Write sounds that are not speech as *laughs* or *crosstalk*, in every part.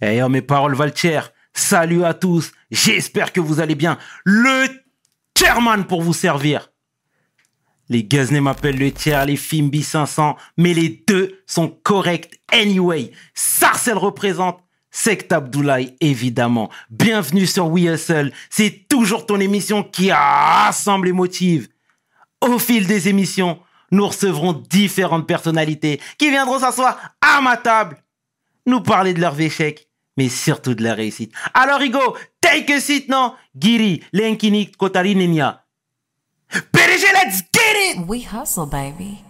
Eh yo, mes paroles valent Salut à tous. J'espère que vous allez bien. Le chairman pour vous servir. Les Gaznés m'appellent le tiers, les Fimbi 500, mais les deux sont corrects anyway. Sarcel représente Sect Abdoulaye, évidemment. Bienvenue sur We Hustle. C'est toujours ton émission qui rassemble et motive. Au fil des émissions, nous recevrons différentes personnalités qui viendront s'asseoir à ma table, nous parler de leurs échecs, mais surtout de leur réussite. Alors, Hugo, take a seat, non? Giri, Lenkini, Kotari, Nenia. PDG, let's get it! We hustle, baby.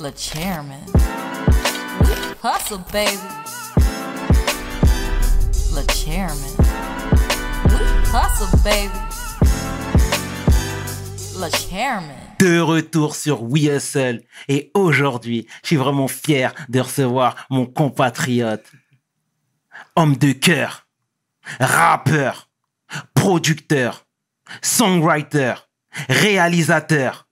Le chairman. We hustle, baby. Le chairman. We hustle, baby. Le chairman de retour sur We Hustle. Et aujourd'hui, je suis vraiment fier de recevoir mon compatriote, homme de cœur, rappeur, producteur, songwriter, réalisateur.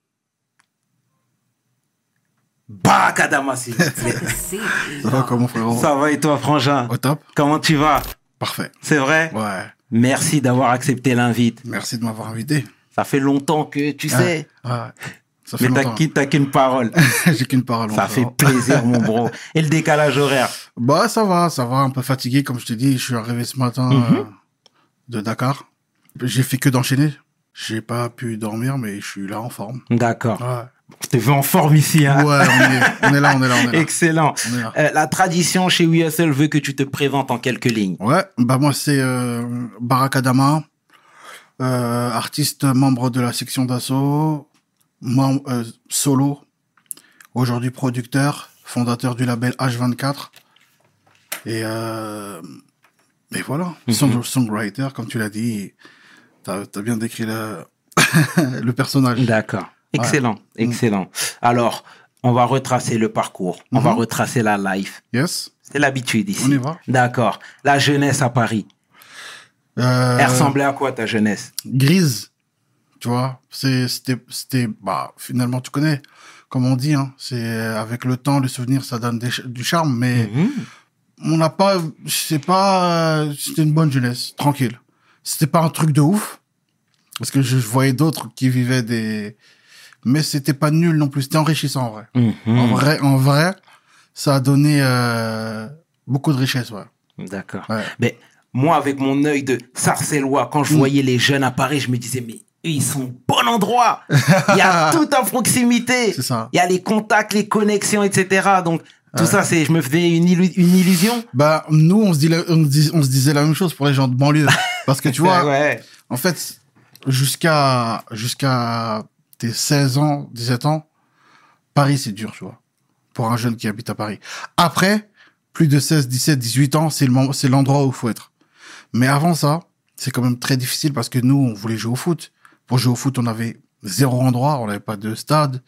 Barakadama, s'il vous plaît. *laughs* Ça va comment, frérot? Ça va et toi, frangin? Au top. Comment tu vas? Parfait. C'est vrai? Ouais. Merci d'avoir accepté l'invite. Merci de m'avoir invité. Ça fait longtemps que tu sais. Ouais. Ça fait Mais t'as qu'une parole. *laughs* J'ai qu'une parole. Ça fait plaisir, mon bro. *laughs* Et le décalage horaire? Bah, ça va, ça va. Un peu fatigué, comme je te dis. Je suis arrivé ce matin Mhm. euh, de Dakar. J'ai fait que d'enchaîner. J'ai pas pu dormir, mais je suis là en forme. D'accord. Ouais. Je te veux en forme ici. Hein Ouais, on est, on est là, on est là, on est là. Excellent. On est là. Euh, la tradition chez Hustle veut que tu te présentes en quelques lignes. Ouais, bah moi c'est euh, Barakadama, euh, artiste membre de la section d'assaut, euh, solo, aujourd'hui producteur, fondateur du label H24 et euh, et voilà, Song- songwriter comme tu l'as dit, t'as as bien décrit le *laughs* le personnage. D'accord. Excellent. Excellent. Alors, on va retracer le parcours. On va Mhm. retracer la life. Yes. C'est l'habitude ici. On y va. D'accord. La jeunesse à Paris. Euh, Elle ressemblait à quoi ta jeunesse? Grise, tu vois. C'était, c'était, bah, finalement, tu connais, comme on dit, hein, c'est avec le temps, le souvenir, ça donne des du charme, mais Mhm. on n'a pas, c'est pas, euh, c'était une bonne jeunesse, tranquille. C'était pas un truc de ouf, parce que je voyais d'autres qui vivaient des, mais c'était pas nul non plus, c'était enrichissant en vrai. Mhm. En vrai, en vrai, ça a donné euh, beaucoup de richesse, ouais. D'accord. Ouais. Mais moi, avec mon œil de sarcellois, quand je Mm. voyais les jeunes à Paris, je me disais, mais eux, ils sont au bon endroit. *laughs* Il y a tout à proximité. C'est ça. Il y a les contacts, les connexions, etc. Donc, tout Ouais. ça, c'est, je me faisais une, illu- une illusion. Bah, nous, on se, dit la- on, se dis- on se disait la même chose pour les gens de banlieue. Parce que tu *laughs* vois, ouais. En fait, jusqu'à jusqu'à tes 16 ans, 17 ans, Paris, c'est dur, tu vois, pour un jeune qui habite à Paris. Après, plus de 16, 17, 18 ans, c'est le c'est l'endroit où il faut être. Mais avant ça, c'est quand même très difficile parce que nous, on voulait jouer au foot. Pour jouer au foot, on avait zéro endroit, on n'avait pas de stade.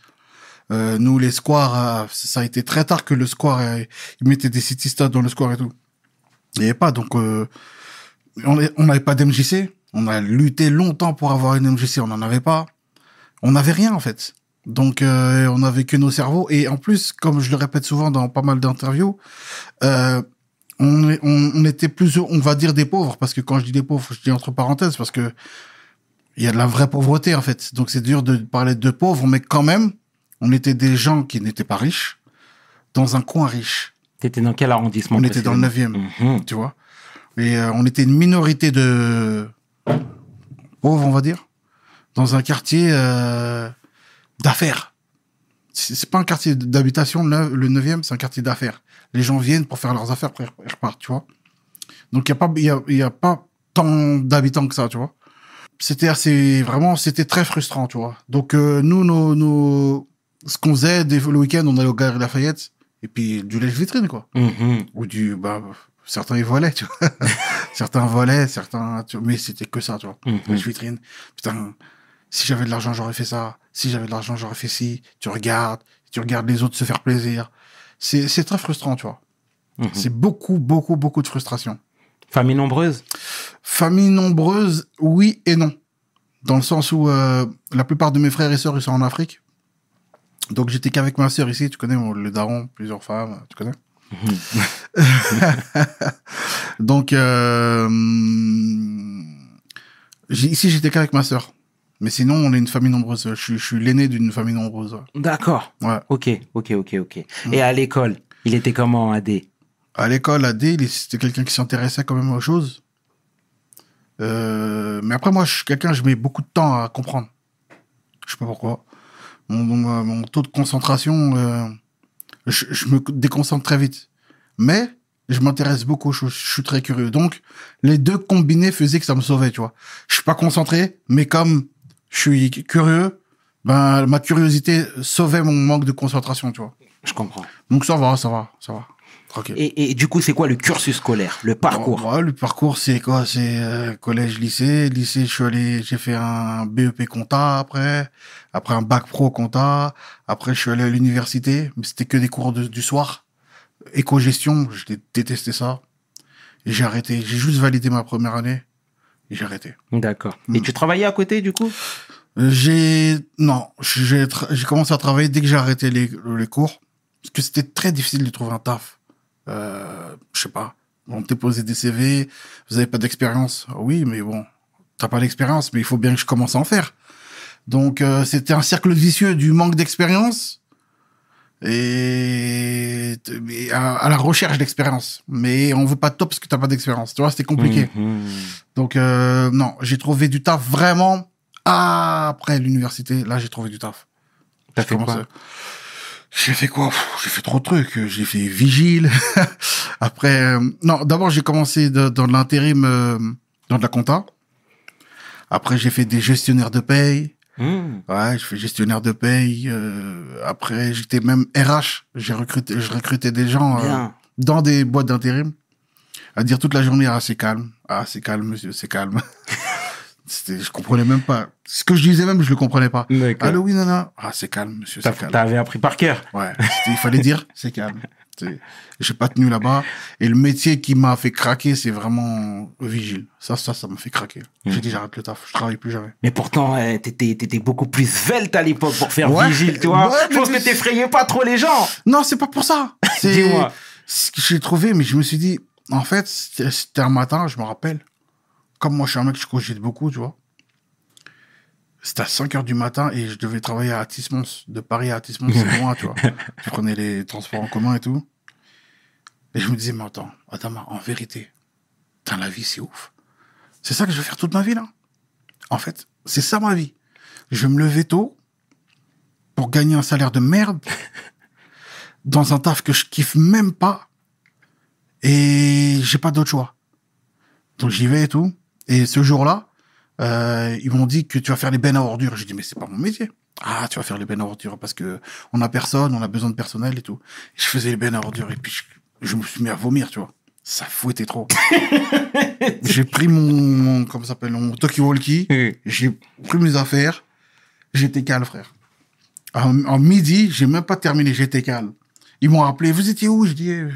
Euh, nous, les squares, euh, ça a été très tard que le square, euh, ils mettaient des city stades dans le square et tout. Il n'y avait pas, donc on n'avait pas d'MJC. On a lutté longtemps pour avoir une MJC, on n'en avait pas. On n'avait rien en fait. Donc on n'avait que nos cerveaux. Et en plus, comme je le répète souvent dans pas mal d'interviews, on, on, on était plus, on va dire des pauvres, parce que quand je dis des pauvres, je dis entre parenthèses, parce que il y a de la vraie pauvreté en fait. Donc c'est dur de parler de pauvres, mais quand même, on était des gens qui n'étaient pas riches, dans un coin riche. T'étais dans quel arrondissement On était dans le précisément 9e Mhm. tu vois. Et euh, on était une minorité de pauvres, on va dire, dans un quartier euh, d'affaires. C'est pas un quartier d'habitation, le le neuvième, c'est un quartier d'affaires. Les gens viennent pour faire leurs affaires, après ils repartent, tu vois. Donc il y a pas, il y a, y a pas tant d'habitants que ça, tu vois. C'était assez, vraiment, c'était très frustrant, tu vois. Donc euh, nous, nos, nos, ce qu'on faisait des, le week-end, on allait au Galerie Lafayette et puis du lèche-vitrine, quoi Mhm. ou du bah certains ils volaient tu vois *laughs* certains volaient certains tu- mais c'était que ça tu vois Mhm. les vitrines putain si j'avais de l'argent j'aurais fait ça si j'avais de l'argent j'aurais fait ci tu regardes tu regardes les autres se faire plaisir c'est c'est très frustrant tu vois. Mhm. c'est beaucoup beaucoup beaucoup de frustration. Famille nombreuse famille nombreuse oui et non. Dans le sens où euh, la plupart de mes frères et sœurs ils sont en Afrique. Donc j'étais qu'avec ma sœur ici, tu connais mon- le daron, plusieurs femmes, tu connais. *laughs* Donc euh, ici j'étais qu'avec ma sœur. Mais sinon on est une famille nombreuse. Je, suis- je suis l'aîné d'une famille nombreuse. D'accord. Ouais. Ok, ok, ok, ok. Et à l'école, il était comment, AD À l'école, AD, c'était quelqu'un qui s'intéressait quand même aux choses. Euh, mais après moi je suis quelqu'un, je mets beaucoup de temps à comprendre. Je sais pas pourquoi. Mon, mon- mon taux de concentration, euh, je, je me déconcentre très vite. Mais je m'intéresse beaucoup aux choses. Je suis très curieux. Donc, les deux combinés faisaient que ça me sauvait, tu vois. Je suis pas concentré, mais comme je suis curieux, ben, ma curiosité sauvait mon manque de concentration, tu vois. Je comprends. Donc, ça va, ça va, ça va. Tranquille. Et, et du coup, c'est quoi le cursus scolaire, le parcours? Bon, ouais, le parcours, c'est quoi? C'est euh, collège, lycée. Lycée, je suis allé, j'ai fait un BEP compta après, après un bac pro compta. Après, je suis allé à l'université, mais c'était que des cours de- du soir. Éco-gestion, je dé- détestais ça. Et j'ai arrêté. J'ai juste validé ma première année j'ai arrêté. D'accord. Mm. Et tu travaillais à côté, du coup? Euh, J'ai non, j'ai tra- commencé à travailler dès que j'ai arrêté les, les cours parce que c'était très difficile de trouver un taf. Euh, je sais pas. On déposait des CV, vous avez pas d'expérience? Oui, mais bon, t'as pas d'expérience, mais il faut bien que je commence à en faire. Donc euh, c'était un cercle vicieux du manque d'expérience et, et à, à la recherche d'expérience. Mais on veut pas de toi parce que t'as pas d'expérience. Tu vois, c'était compliqué. Mhm. Donc euh, non, j'ai trouvé du taf vraiment après l'université. Là, j'ai trouvé du taf. T'as fait quoi? J'ai fait quoi? J'ai fait trop de trucs. J'ai fait vigile. *laughs* après, euh, non, d'abord j'ai commencé de- dans l'intérim euh, dans de la compta. Après, j'ai fait des gestionnaires de paye. Mhm. Ouais, je fais gestionnaire de paye. euh, après, j'étais même RH. J'ai recruté, je recrutais des gens euh, dans des boîtes d'intérim. À dire toute la journée, ah, c'est calme. Ah, c'est calme, monsieur, c'est calme. *laughs* Je comprenais même pas. Ce que je disais même, je le comprenais pas. Allô, oui, nana. Ah, c'est calme, monsieur, c'est calme. T'avais appris par cœur. Ouais. Il fallait dire, c'est calme. *laughs* J'ai pas tenu là-bas. Et le métier qui m'a fait craquer, c'est vraiment le vigile. Ça, ça, ça m'a fait craquer. Mhm. J'ai dit, j'arrête le taf. Je travaille plus jamais. Mais pourtant, euh, t'étais, t'étais beaucoup plus svelte à l'époque pour faire Ouais. vigile, tu vois. Ouais, Je pense que t'effrayais pas trop les gens. Non, c'est pas pour ça. *laughs* C'est Dis-moi. ce que j'ai trouvé, mais je me suis dit, en fait, c'était c'était un matin, je me rappelle. Comme moi, je suis un mec, je cogite beaucoup, tu vois. C'était à 5 heures du matin et je devais travailler à Atis-Mons. De Paris à Atis-Mons, c'est *laughs* loin, tu vois. Je prenais les transports en commun et tout. Et je me disais, mais attends, Adama, en vérité, putain, la vie, c'est ouf. C'est ça que je vais faire toute ma vie, là. En fait, c'est ça ma vie. Je vais me lever tôt pour gagner un salaire de merde *laughs* dans un taf que je kiffe même pas et j'ai pas d'autre choix. Donc j'y vais et tout. Et ce jour-là, euh, ils m'ont dit que tu vas faire les bennes à ordures. J'ai dit mais c'est pas mon métier. Ah, tu vas faire les bennes à ordures parce que on a personne, on a besoin de personnel et tout. je faisais les bennes à ordures et puis je, je me suis mis à vomir, tu vois. Ça fouettait trop. *laughs* j'ai pris mon, mon comment ça s'appelle, mon talkie-walkie. J'ai pris mes affaires. J'étais calme, frère. En, en midi, j'ai même pas terminé, j'étais calme. Ils m'ont appelé, vous étiez où? Je dis, eh,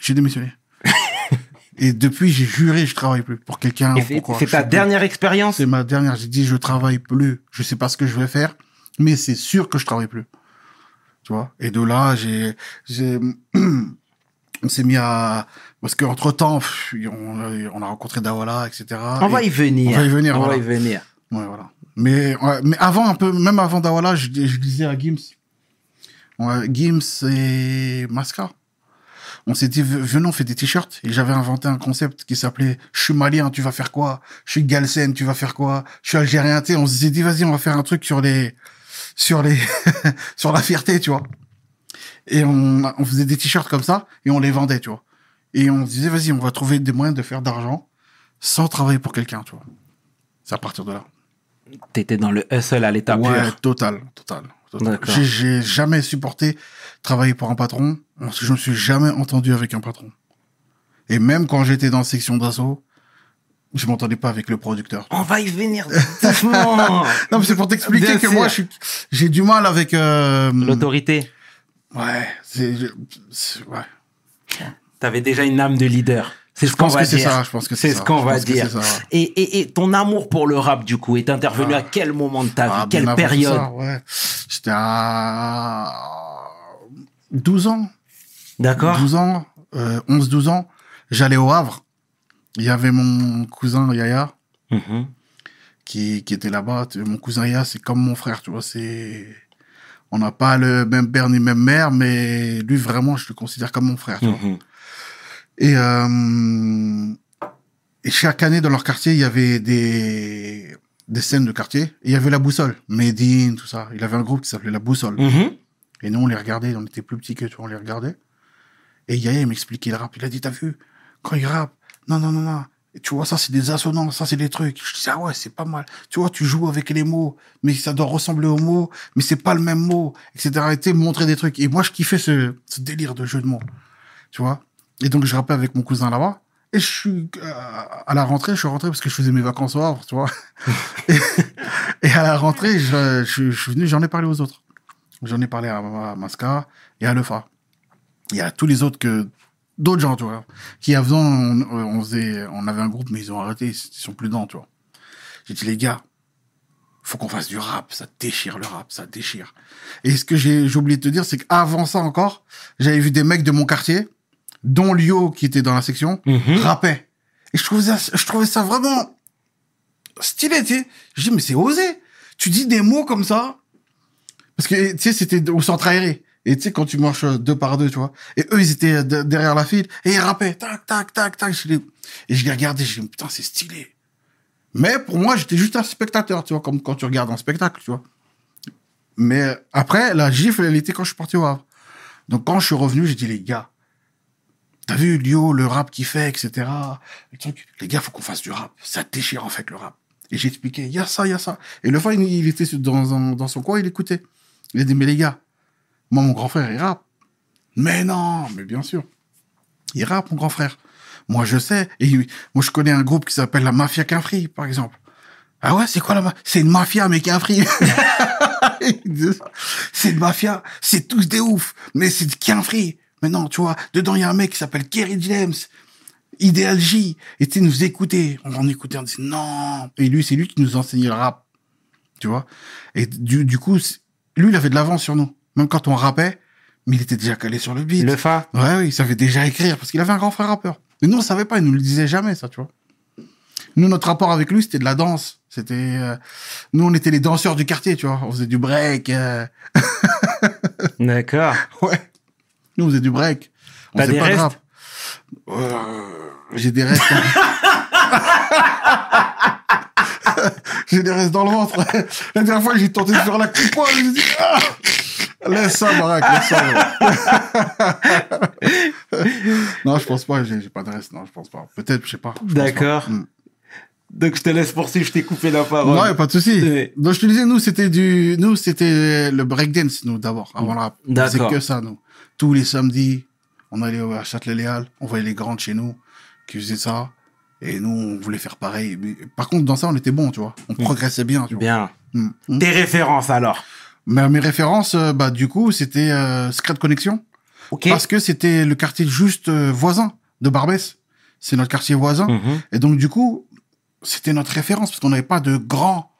j'ai démissionné. *laughs* Et depuis, j'ai juré, je travaille plus pour quelqu'un. C'est, ta dernière expérience? C'est ma dernière. J'ai dit, je travaille plus. Je sais pas ce que je vais faire, mais c'est sûr que je travaille plus. Tu vois? Et de là, j'ai, j'ai, *clears throat* on s'est mis à, parce qu'entre temps, on, a- on a rencontré Dawala, etc. On va y venir. on va y venir, On va y venir. Ouais, voilà. Mais, ouais, mais avant, un peu, même avant Dawala, je, je disais à Gims, ouais, Gims et Masca, on s'est dit, venons, on fait des t-shirts. Et j'avais inventé un concept qui s'appelait, je suis malien, tu vas faire quoi? Je suis galsen, tu vas faire quoi? Je suis algérien, tu. On s'est dit, vas-y, on va faire un truc sur les, sur les, *laughs* sur la fierté, tu vois. Et on, on faisait des t-shirts comme ça, et on les vendait, tu vois. Et on se disait, vas-y, on va trouver des moyens de faire d'argent sans travailler pour quelqu'un, tu vois. C'est à partir de là. T'étais dans le hustle à l'état Ouais, pur. total, total. total. J'ai- jamais supporté travailler pour un patron. parce que Je me suis jamais entendu avec un patron. Et même quand j'étais dans la section d'assaut, je m'entendais pas avec le producteur. On va y venir *laughs* doucement. Non, mais c'est pour t'expliquer que sûr. moi, j'ai du mal avec. euh, L'autorité. Ouais, c'est, ouais. T'avais déjà une âme de leader. C'est ce qu'on va dire. ça, je pense que c'est ce qu'on va dire. Et, et, et ton amour pour le rap, du coup, est intervenu Ah. à quel moment de ta vie? Ah, Quelle tout période? ouais. J'étais à 12 ans. D'accord 12 ans, euh, 11-12 ans. J'allais au Havre. Il y avait mon cousin Yaya Mhm. qui, qui était là-bas. Mon cousin Yaya, c'est comme mon frère, tu vois. C'est... On n'a pas le même père ni même mère, mais lui, vraiment, je le considère comme mon frère. tu vois. Mhm. Et, euh, et chaque année, dans leur quartier, il y avait des, des scènes de quartier. Et il y avait la boussole, Medine, tout ça. Il avait un groupe qui s'appelait la boussole. Mhm. Et nous, on les regardait, on était plus petits que toi, on les regardait. Et Yaya, il m'expliquait le rap. Il a dit, t'as vu, quand il rappe, non, non, non, non. Et tu vois, ça, c'est des assonances, ça, c'est des trucs. Je dis, ah ouais, c'est pas mal. Tu vois, tu joues avec les mots, mais ça doit ressembler aux mots, mais c'est pas le même mot, etc. Et montrer des trucs. Et moi, je kiffais ce, ce délire de jeu de mots. Tu vois? Et donc, je rappelais avec mon cousin là-bas. Et je suis, euh, à la rentrée, je suis rentré parce que je faisais mes vacances au Havre, tu vois? *laughs* et, et à la rentrée, je, je, je suis venu, j'en ai parlé aux autres. J'en ai parlé à, à Masca et à Lefa. Il y a tous les autres que d'autres gens, tu vois, qui avant on, on faisait, on avait un groupe mais ils ont arrêté, ils sont plus dedans, tu vois. J'ai dit les gars, faut qu'on fasse du rap, ça déchire le rap, ça déchire. Et ce que j'ai oublié de te dire, c'est qu'avant ça encore, j'avais vu des mecs de mon quartier, dont Lio qui était dans la section, Mhm. rapper. Et je trouvais ça, je trouvais ça vraiment stylé, tu sais. Je dis mais c'est osé. Tu dis des mots comme ça, parce que, tu sais, c'était au centre aéré. Et tu sais, quand tu marches deux par deux, tu vois. Et eux, ils étaient de- derrière la file. Et ils rappaient. Tac, tac, tac, tac. Je Et je les regardais. Je dis, putain, c'est stylé. Mais pour moi, j'étais juste un spectateur, tu vois, comme quand tu regardes un spectacle, tu vois. Mais après, la gifle, elle était quand je suis parti au. Donc quand je suis revenu, j'ai dit, les gars, t'as vu Lio, le rap qu'il fait, etc. Les gars, faut qu'on fasse du rap. Ça déchire, en fait, le rap. Et j'ai expliqué, il y a ça, il y a ça. Et le fois, il, était dans, dans son coin, il écoutait. Il a dit, mais les gars, moi, mon grand frère, il rappe. Mais non, mais bien sûr. Il rappe, mon grand frère. Moi, je sais. Et moi, je connais un groupe qui s'appelle la Mafia Quinfri, par exemple. Ah ouais, c'est quoi la mafia C'est une mafia, mais Quinfri. *laughs* C'est une mafia, c'est tous des oufs, mais c'est Quinfri. Mais non, tu vois, dedans, il y a un mec qui s'appelle Kerry James. Idéal J. Et tu nous écouter. On en écoutait, on disait non. Et lui, c'est lui qui nous enseignait le rap. Tu vois? Et du, du coup, lui, il avait de l'avance sur nous. Même quand on rappait, mais il était déjà calé sur le beat. Le fa Ouais, oui, il savait déjà écrire parce qu'il avait un grand frère rappeur. Mais nous, on savait pas, il nous le disait jamais, ça, tu vois. Nous, notre rapport avec lui, c'était de la danse. C'était, euh, nous, on était les danseurs du quartier, tu vois. On faisait du break. euh, *laughs* D'accord. Ouais. Nous, on faisait du break. On T'as faisait des pas de restes rap. Euh, J'ai des restes. *laughs* j'ai des restes dans le ventre. *laughs* La dernière fois, j'ai tenté de faire la coupe, j'ai dit, ah Laisse ça, Barack, laisse ça. *laughs* non, je pense pas, j'ai pas de reste. Non, je pense pas. Peut-être, je sais pas. D'accord. pas. Mm. Donc je te laisse poursuivre, je t'ai coupé la parole. Non, y a pas de souci. Donc, je te disais, nous, c'était du, nous, c'était le breakdance, nous, d'abord, avant faisait D'accord. que ça, nous. Tous les samedis, on allait à Châtelet-Léal, on voyait les grands de chez nous qui faisaient ça. Et nous, on voulait faire pareil. Mais, par contre, dans ça, on était bon, tu vois. On progressait bien, tu vois. Bien. Mm. Mm. Tes références alors Mais mes références, euh, bah, du coup, c'était euh, Secret Connexion. Ok. Parce que c'était le quartier juste euh, voisin de Barbès. C'est notre quartier voisin. Mhm. Et donc, du coup, c'était notre référence parce qu'on n'avait pas de grands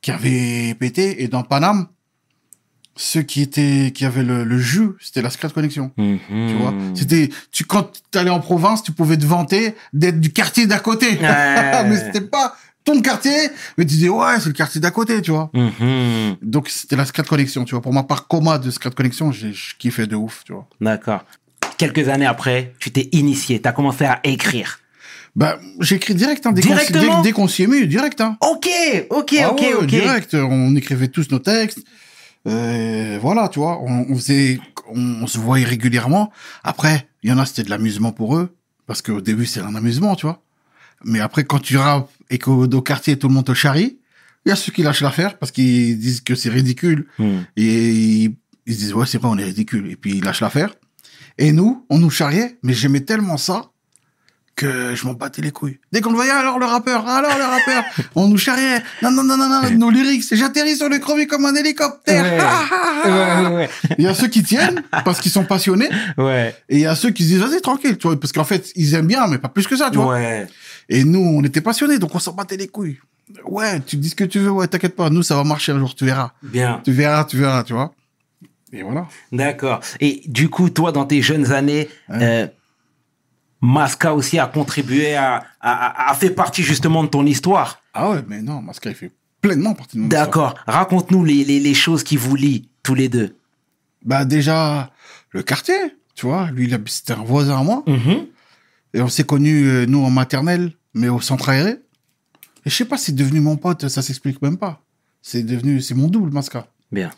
qui avaient pété. Et dans Paname, ceux qui étaient, qui avaient le, le jus, c'était la Secret Connexion. Mhm. Tu vois, c'était, tu, quand t'allais en province, tu pouvais te vanter d'être du quartier d'à côté. Ouais. *laughs* mais c'était pas ton quartier, mais tu disais, ouais, c'est le quartier d'à côté, tu vois. Mhm. Donc, c'était la Secret Connexion, tu vois. Pour moi, par coma de Secret Connexion, j'ai, je kiffais de ouf, tu vois. D'accord. Quelques années après, tu t'es initié, tu as commencé à écrire. Bah, j'ai écrit direct, hein, dès qu'on s'y- Directement dès, dès qu'on s'y est mis, direct, hein. Ok, ok, Ah ok, ouais, ok. Direct, on écrivait tous nos textes. Euh, voilà, tu vois, on, on faisait, on, on se voyait régulièrement. Après, il y en a, c'était de l'amusement pour eux, parce qu'au début, c'est un amusement, tu vois. Mais après, quand tu rappes et qu'au au quartier, tout le monde te charrie, il y a ceux qui lâchent l'affaire parce qu'ils disent que c'est ridicule. Hmm. Et ils, ils se disent, ouais, c'est vrai, on est ridicule. Et puis, ils lâchent l'affaire. Et nous, on nous charriait, mais j'aimais tellement ça que je m'en battais les couilles. Dès qu'on le voyait, alors le rappeur, alors le rappeur, *laughs* on nous charriait. Non, non, non, non, non, nos lyrics, j'atterris sur le crevé comme un hélicoptère. Ouais. Ah, ah, ah. Ouais, ouais, Il y a ceux qui tiennent parce qu'ils sont passionnés, et il y a ceux qui se disent vas-y tranquille, tu vois, parce qu'en fait ils aiment bien, mais pas plus que ça, tu vois. Et nous, on était passionnés, donc on s'en battait les couilles. Ouais, tu dis ce que tu veux, ouais, t'inquiète pas, nous ça va marcher un jour, tu verras, Bien. tu verras, tu verras, tu vois. Et voilà. D'accord. Et du coup, toi, dans tes jeunes années, euh, Masca aussi a contribué à, a, a- a fait partie justement de ton histoire. Ah ouais, mais non, Masca il fait pleinement partie de mon histoire. D'accord. Raconte-nous les, les, les choses qui vous lient tous les deux. Bah déjà le quartier, tu vois, lui c'était un voisin à moi. Mhm. Et on s'est connus, euh, nous, en maternelle, mais au centre aéré. Et je sais pas, c'est devenu mon pote, ça s'explique même pas. C'est devenu, c'est mon double, Masca. Bien.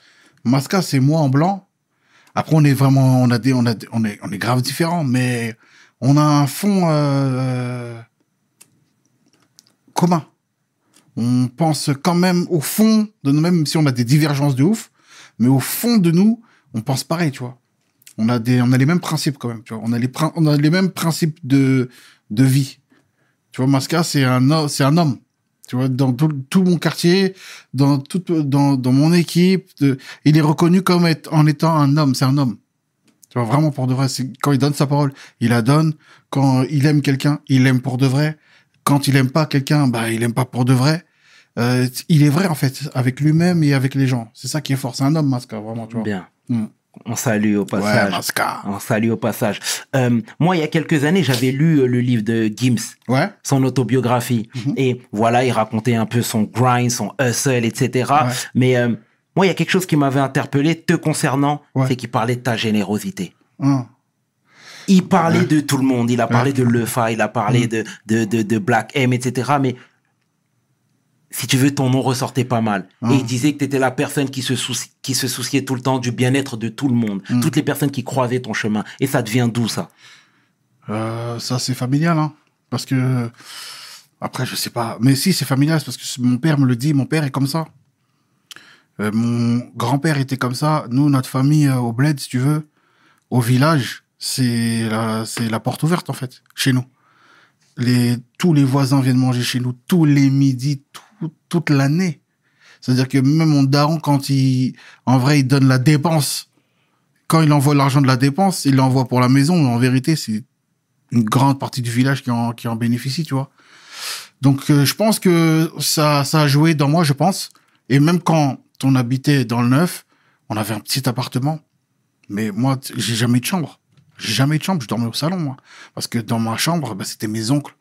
Masca, c'est moi en blanc. Après, on est vraiment, on a des, on a, des- on est, on est grave différents, mais on a un fond euh, commun. On pense quand même au fond de nous, même si on a des divergences de ouf, mais au fond de nous, on pense pareil, tu vois. On a des, on a les mêmes principes quand même, tu vois. On a les, prin- on a les mêmes principes de, de vie. Tu vois, Masca, c'est un, c'est un homme. Tu vois, dans tout, tout mon quartier, dans tout, dans, dans mon équipe, de- il est reconnu comme être, en étant un homme. C'est un homme. Tu vois, vraiment pour de vrai. C'est, quand il donne sa parole, il la donne. Quand il aime quelqu'un, il l'aime pour de vrai. Quand il aime pas quelqu'un, bah, il aime pas pour de vrai. Euh, il est vrai, en fait, avec lui-même et avec les gens. C'est ça qui est fort. C'est un homme, Masca, vraiment, tu vois. Bien. Mm. On salue au Ouais, passage. Masca. On salue au passage. Euh, moi, il y a quelques années, j'avais lu euh, le livre de Gims, Ouais. son autobiographie. Mhm. Et voilà, il racontait un peu son grind, son hustle, etc. Ouais. Mais euh, moi, il y a quelque chose qui m'avait interpellé te concernant, c'est qu'il parlait de ta générosité. Hein. Il parlait de tout le monde. Il a parlé de Lefa, il a parlé Mm. de, de, de, de Black M, etc. Mais si tu veux, ton nom ressortait pas mal. Et il disait que tu étais la personne qui se, qui se souciait tout le temps du bien-être de tout le monde. Mm. Toutes les personnes qui croisaient ton chemin. Et ça devient d'où ça Euh, ça, c'est familial, hein. Parce que, après, je sais pas. Mais si, c'est familial, c'est parce que mon père me le dit, mon père est comme ça. Euh, mon grand-père était comme ça. Nous, notre famille, euh, au bled, si tu veux, au village, c'est la, c'est la porte ouverte, en fait, chez nous. Les, tous les voisins viennent manger chez nous, tous les midis, tout- toute l'année. C'est-à-dire que même mon daron, quand il, en vrai, il donne la dépense, quand il envoie l'argent de la dépense, il l'envoie pour la maison, mais en vérité, c'est une grande partie du village qui en, qui en bénéficie, tu vois. Donc, euh, je pense que ça, ça a joué dans moi, je pense. Et même quand on habitait dans le neuf, on avait un petit appartement. Mais moi, j'ai jamais de chambre. J'ai jamais de chambre, je dormais au salon, moi. Parce que dans ma chambre, bah, c'était mes oncles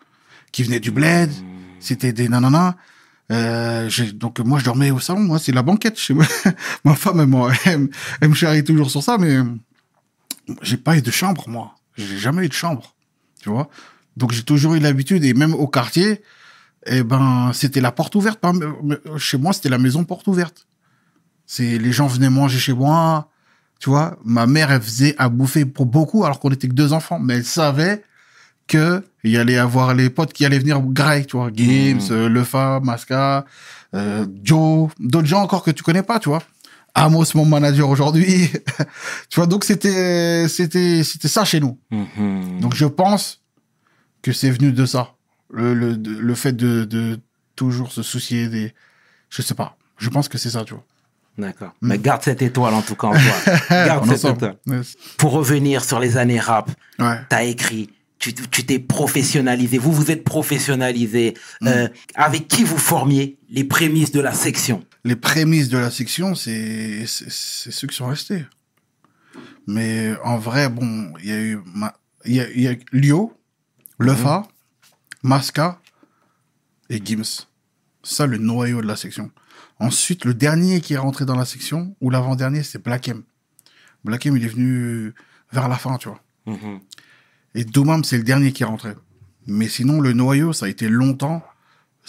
qui venaient du bled, c'était des nananas. Euh, donc moi, je dormais au salon, moi, c'est la banquette chez moi. *laughs* ma femme, elle, elle, me- elle me charrie toujours sur ça, mais j'ai pas eu de chambre, moi. J'ai jamais eu de chambre, tu vois. Donc j'ai toujours eu l'habitude, et même au quartier, eh ben, c'était la porte ouverte. Par- Chez moi, c'était la maison porte ouverte. C'est les gens venaient manger chez moi, tu vois. Ma mère, elle faisait à bouffer pour beaucoup, alors qu'on était que deux enfants, mais elle savait que il y allait avoir les potes qui allaient venir grey, tu vois. Gims, Mhm. euh, Lefa, Masca, euh, Joe, d'autres gens encore que tu connais pas, tu vois. Amos, mon manager aujourd'hui. *laughs* tu vois, donc c'était, c'était, c'était ça chez nous. Mhm. Donc je pense que c'est venu de ça. Le, le, le fait de, de toujours se soucier des... Je sais pas. Je pense que c'est ça, tu vois. D'accord. Mais garde cette étoile en tout cas en toi. *laughs* garde cette ensemble. étoile. Yes. Pour revenir sur les années rap, Ouais. t'as écrit, tu t'es professionnalisé, vous vous êtes professionnalisé. Mm. Euh, avec qui vous formiez les prémices de la section? Les prémices de la section, c'est ceux qui sont restés. Mais en vrai, bon, il y a eu ma- y a, il y a Lio, Lefa, Masca et Gims. Ça, le noyau de la section. Ensuite, le dernier qui est rentré dans la section, ou l'avant-dernier, c'est Black M. Black M, il est venu vers la fin, tu vois. Mhm. Et Domam, c'est le dernier qui est rentré. Mais sinon, le noyau, ça a été longtemps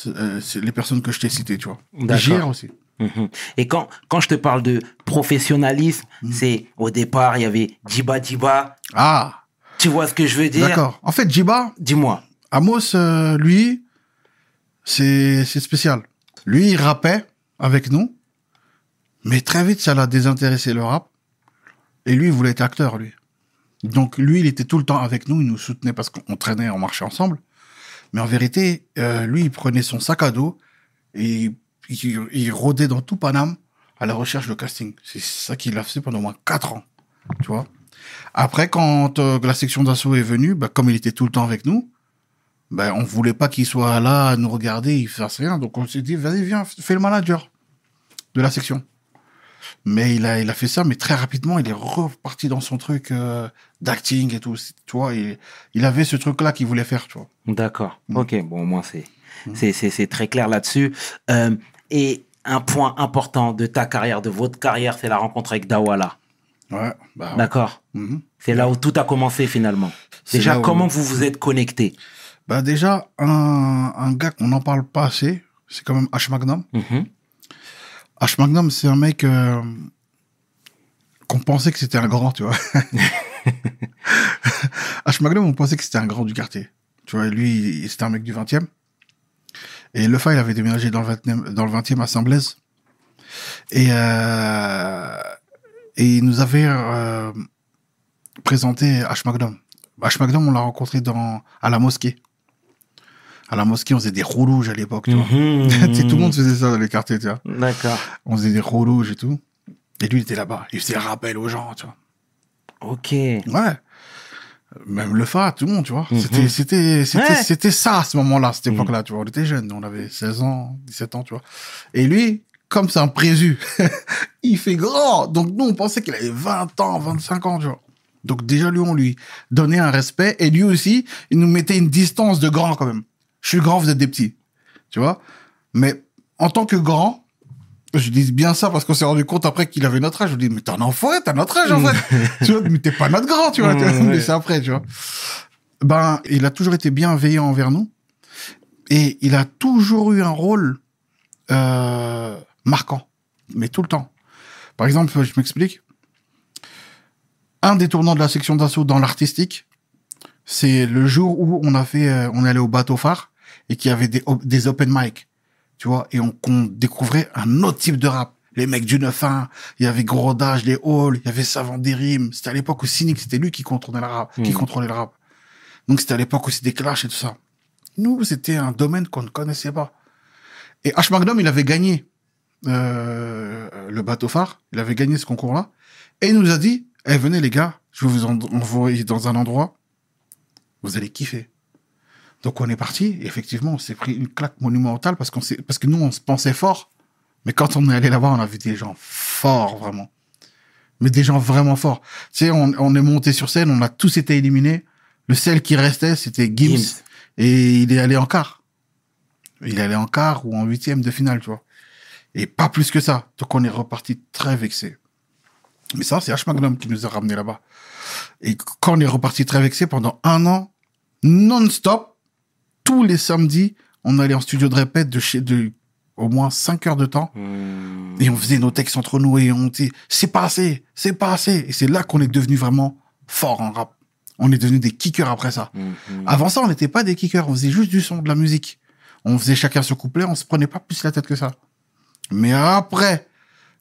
euh, les personnes que je t'ai citées, tu vois. D'accord. JR aussi. Mhm. Et quand, quand je te parle de professionnalisme, Mm. c'est au départ, il y avait Djiba Djiba. Ah, Tu vois ce que je veux dire? D'accord. En fait, Jiba, Dis-moi. Amos, euh, lui, c'est c'est spécial. Lui, il rappait avec nous, mais très vite, ça l'a désintéressé le rap. Et lui, il voulait être acteur, lui. Donc lui, il était tout le temps avec nous, il nous soutenait parce qu'on traînait, on marchait ensemble. Mais en vérité, euh, lui, il prenait son sac à dos et il, rôdait dans tout Paname à la recherche de casting. C'est ça qu'il a fait pendant au moins quatre ans, tu. Après, quand euh, la section d'assaut est venue, bah, comme il était tout le temps avec nous, bah, on voulait pas qu'il soit là à nous regarder, il fasse rien. Donc on s'est dit, vas-y, viens, fais le manager de la section. Mais il a, il a fait ça, mais très rapidement, il est reparti dans son truc euh, d'acting et tout. Tu vois, il, il avait ce truc-là qu'il voulait faire, tu vois. D'accord. Mm. Ok, bon, au moins, c'est, c'est, c'est, c'est très clair là-dessus. Euh, et un point important de ta carrière, de votre carrière, c'est la rencontre avec Dawala. Ouais, bah, D'accord. mhm. C'est là où tout a commencé finalement. Déjà, où- comment vous vous êtes connectés? Bah, déjà, un, un gars qu'on n'en parle pas assez, c'est quand même H. Magnum. Mhm. H. Magnum, c'est un mec euh, qu'on pensait que c'était un grand, tu vois. *laughs* H. Magnum, on pensait que c'était un grand du quartier. Tu vois, lui, c'était un mec du 20e. Et le il avait déménagé dans le 20e, dans le 20e à Saint-Blaise. Et, euh, et il nous avait euh, présenté H. Magnum. H. Magnum, on l'a rencontré dans, à la mosquée. À la mosquée, on faisait des roues rouges à l'époque, tu vois. Mhm. *laughs* Tout le monde faisait ça dans les quartiers, tu vois. D'accord. On faisait des roues rouges et tout. Et lui, il était là-bas. Il faisait rappel aux gens, tu vois. Ok. Ouais. Même le FA, tout le monde, tu vois. Mhm. C'était, c'était, c'était, Ouais. c'était ça à ce moment-là, cette Mhm. époque-là, tu vois. On était jeunes, on avait 16 ans, 17 ans, tu vois. Et lui, comme c'est un présu, *laughs* il fait grand. Donc nous, on pensait qu'il avait 20 ans, 25 ans, tu vois. Donc déjà, lui, on lui donnait un respect. Et lui aussi, il nous mettait une distance de grand quand même. Je suis grand, vous êtes des petits. Tu vois? Mais en tant que grand, je dis bien ça parce qu'on s'est rendu compte après qu'il avait notre âge. Je dis, mais t'es un enfant, t'as notre âge en fait. *laughs* tu vois, mais t'es pas notre grand, tu vois. *laughs* Mais c'est après, tu vois. Ben, il a toujours été bienveillant envers nous. Et il a toujours eu un rôle euh, marquant. Mais tout le temps. Par exemple, je m'explique. Un des tournants de la section d'assaut dans l'artistique, c'est le jour où on a fait, euh, on est allé au bateau phare et qu'il y avait des, des open mic, tu vois, et on, qu'on découvrait un autre type de rap. Les mecs du 9-1, il y avait Grodage, les Halls, il y avait Savant des rimes. C'était à l'époque où Cynic, c'était lui qui contrôlait le rap, qui Mhm. contrôlait le rap. Donc c'était à l'époque aussi des clashs et tout ça. Nous, c'était un domaine qu'on ne connaissait pas. Et H. Magnum, il avait gagné euh, le bateau phare, il avait gagné ce concours-là, et il nous a dit, eh, venez les gars, je vais vous en- envoyer dans un endroit, vous allez kiffer. Donc on est parti, et effectivement, on s'est pris une claque monumentale parce qu'on s'est, parce que nous, on se pensait fort. Mais quand on est allé là-bas, on a vu des gens forts, vraiment. Mais des gens vraiment forts. Tu sais, on, on est monté sur scène, on a tous été éliminés. Le seul qui restait, c'était Gims. Gims. Et il est allé en quart. Il est allé en quart ou en huitième de finale, tu vois. Et pas plus que ça. Donc on est reparti très vexé. Mais ça, c'est H. Magnum qui nous a ramenés là-bas. Et quand on est reparti très vexé pendant un an, non-stop, tous les samedis, on allait en studio de répète de chez, de au moins 5 heures de temps. Mhm. Et on faisait nos textes entre nous et on dit, c'est pas assez, c'est pas assez. Et c'est là qu'on est devenu vraiment fort en rap. On est devenu des kickers après ça. Mhm. Avant ça, on n'était pas des kickers, on faisait juste du son, de la musique. On faisait chacun ce couplet, on se prenait pas plus la tête que ça. Mais après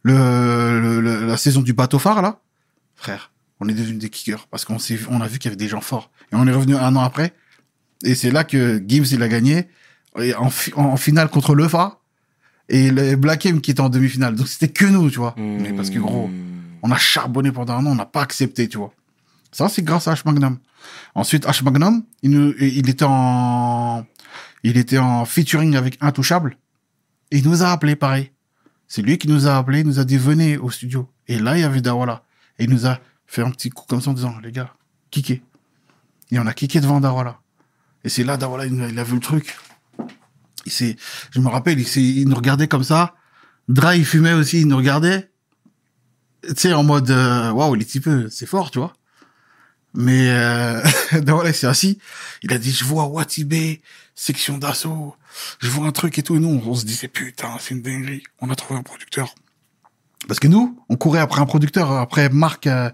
le, le- le- la saison du bateau phare, là, frère, on est devenu des kickers parce qu'on s'est, on a vu qu'il y avait des gens forts. Et on est revenu un an après. Et c'est là que Gibbs, il a gagné et en, en finale contre le FA et le Black M qui était en demi-finale. Donc c'était que nous, tu vois. Mais parce que gros, on a charbonné pendant un an, on n'a pas accepté, tu vois. Ça, c'est grâce à H. Magnum. Ensuite, H. Magnum, il, nous, il était en, il était en featuring avec Intouchable. Et il nous a appelé pareil. C'est lui qui nous a appelé, il nous a dit venez au studio. Et là, il y avait Dawala. Et il nous a fait un petit coup comme ça en disant, les gars, kické. Et on a kické devant Dawala. Et c'est là, Dawala, il, il a vu le truc. Il s'est, je me rappelle, il, s'est- il nous regardait comme ça. Dra, il fumait aussi, il nous regardait. Tu sais, en mode, euh, waouh, les types, c'est fort, tu vois. Mais euh, *laughs* Dawala, il s'est assis. Il a dit, je vois Watibé, section d'assaut. Je vois un truc et tout. Et nous, on, on se disait, putain, c'est une dinguerie. On a trouvé un producteur. Parce que nous, on courait après un producteur, après Marc euh,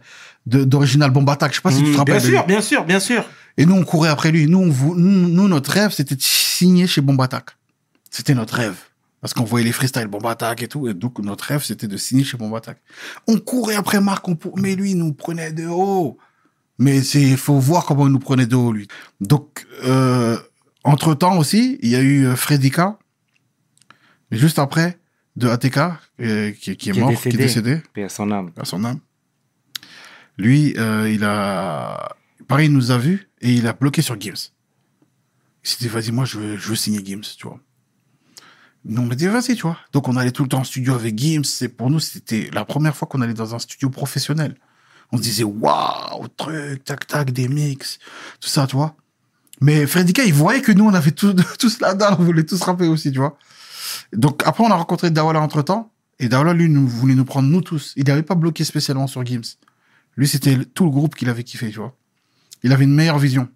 d'Original Bomb Attack. Je sais pas si tu te Mhm. rappelles. Bien sûr, bien sûr, bien sûr. Et nous, on courait après lui. Nous, on nous, notre rêve, c'était de signer chez Bomb Attack. C'était notre rêve. Parce qu'on voyait les freestyles Bomb Attack et tout. Et donc, notre rêve, c'était de signer chez Bomb Attack. On courait après Marc, on pour... mais lui, il nous prenait de haut. Mais c'est, faut voir comment il nous prenait de haut, lui. Donc, euh, entre temps aussi, il y a eu euh, Fredika, mais juste après, de ATK, euh, qui, qui est Qui est mort, qui est décédé. Paix à son âme. à son âme. Lui, euh, il a, pareil, il nous a vus et il a bloqué sur Gims. Il s'est dit, vas-y, moi, je veux, signer Gims, tu vois. Nous, on a dit, vas-y, tu vois. Donc, on allait tout le temps en studio avec Gims. Et pour nous, c'était la première fois qu'on allait dans un studio professionnel. On se disait, waouh, truc, tac, tac, des mix, tout ça, tu vois. Mais Fredika, il voyait que nous, on avait tous, *laughs* tous la dalle, on voulait tous rapper aussi, tu vois. Donc, après, on a rencontré Dawala entre temps. Et Dawala, lui, nous, voulait nous prendre nous tous. Il n'avait pas bloqué spécialement sur Gims. Lui, c'était tout le groupe qu'il avait kiffé, tu vois. Il avait une meilleure vision.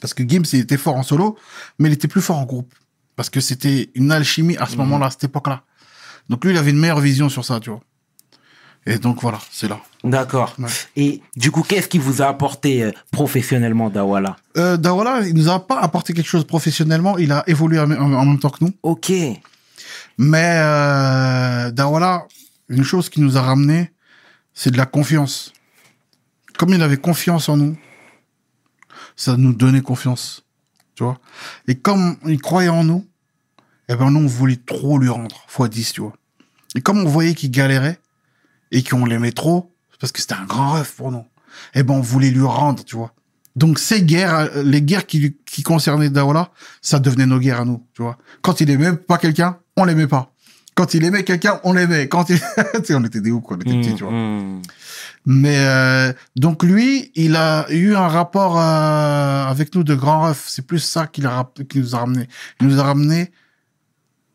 Parce que Gims, il était fort en solo, mais il était plus fort en groupe. Parce que c'était une alchimie à ce moment-là, à cette époque-là. Donc lui, il avait une meilleure vision sur ça, tu vois. Et donc voilà, c'est là. D'accord. Ouais. Et du coup, qu'est-ce qui vous a apporté euh, professionnellement, Dawala? Euh, Dawala, il nous a pas apporté quelque chose professionnellement, il a évolué en même temps que nous. Ok. Mais euh, Dawala, une chose qui nous a ramené, c'est de la confiance. Comme il avait confiance en nous, ça nous donnait confiance. Tu vois Et comme il croyait en nous, eh ben nous, on voulait trop lui rendre, fois 10, tu vois. Et comme on voyait qu'il galérait et qu'on l'aimait trop, parce que c'était un grand rêve pour nous, eh ben on voulait lui rendre, tu vois. Donc ces guerres, les guerres qui concernaient Daola, ça devenait nos guerres à nous, tu vois. Quand il aimait pas quelqu'un, on l'aimait pas. Quand il aimait quelqu'un, on l'aimait. Quand il, *laughs* on était des ouf on était petits, tu vois. Mhm. Mais euh, donc lui, il a eu un rapport euh, avec nous de grand ref. C'est plus ça qu'il nous a ramené. Il nous a ramené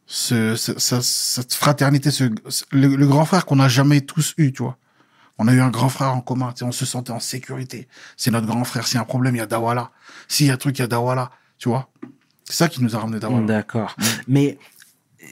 ce, ce- ce- cette fraternité, ce, le, le grand frère qu'on n'a jamais tous eu, tu vois. On a eu un grand frère en commun, on se sentait en sécurité. C'est notre grand frère. S'il y a un problème, il y a Dawala. S'il y a un truc, il y a Dawala, tu vois. C'est ça qui nous a ramené Dawala. D'accord. Mais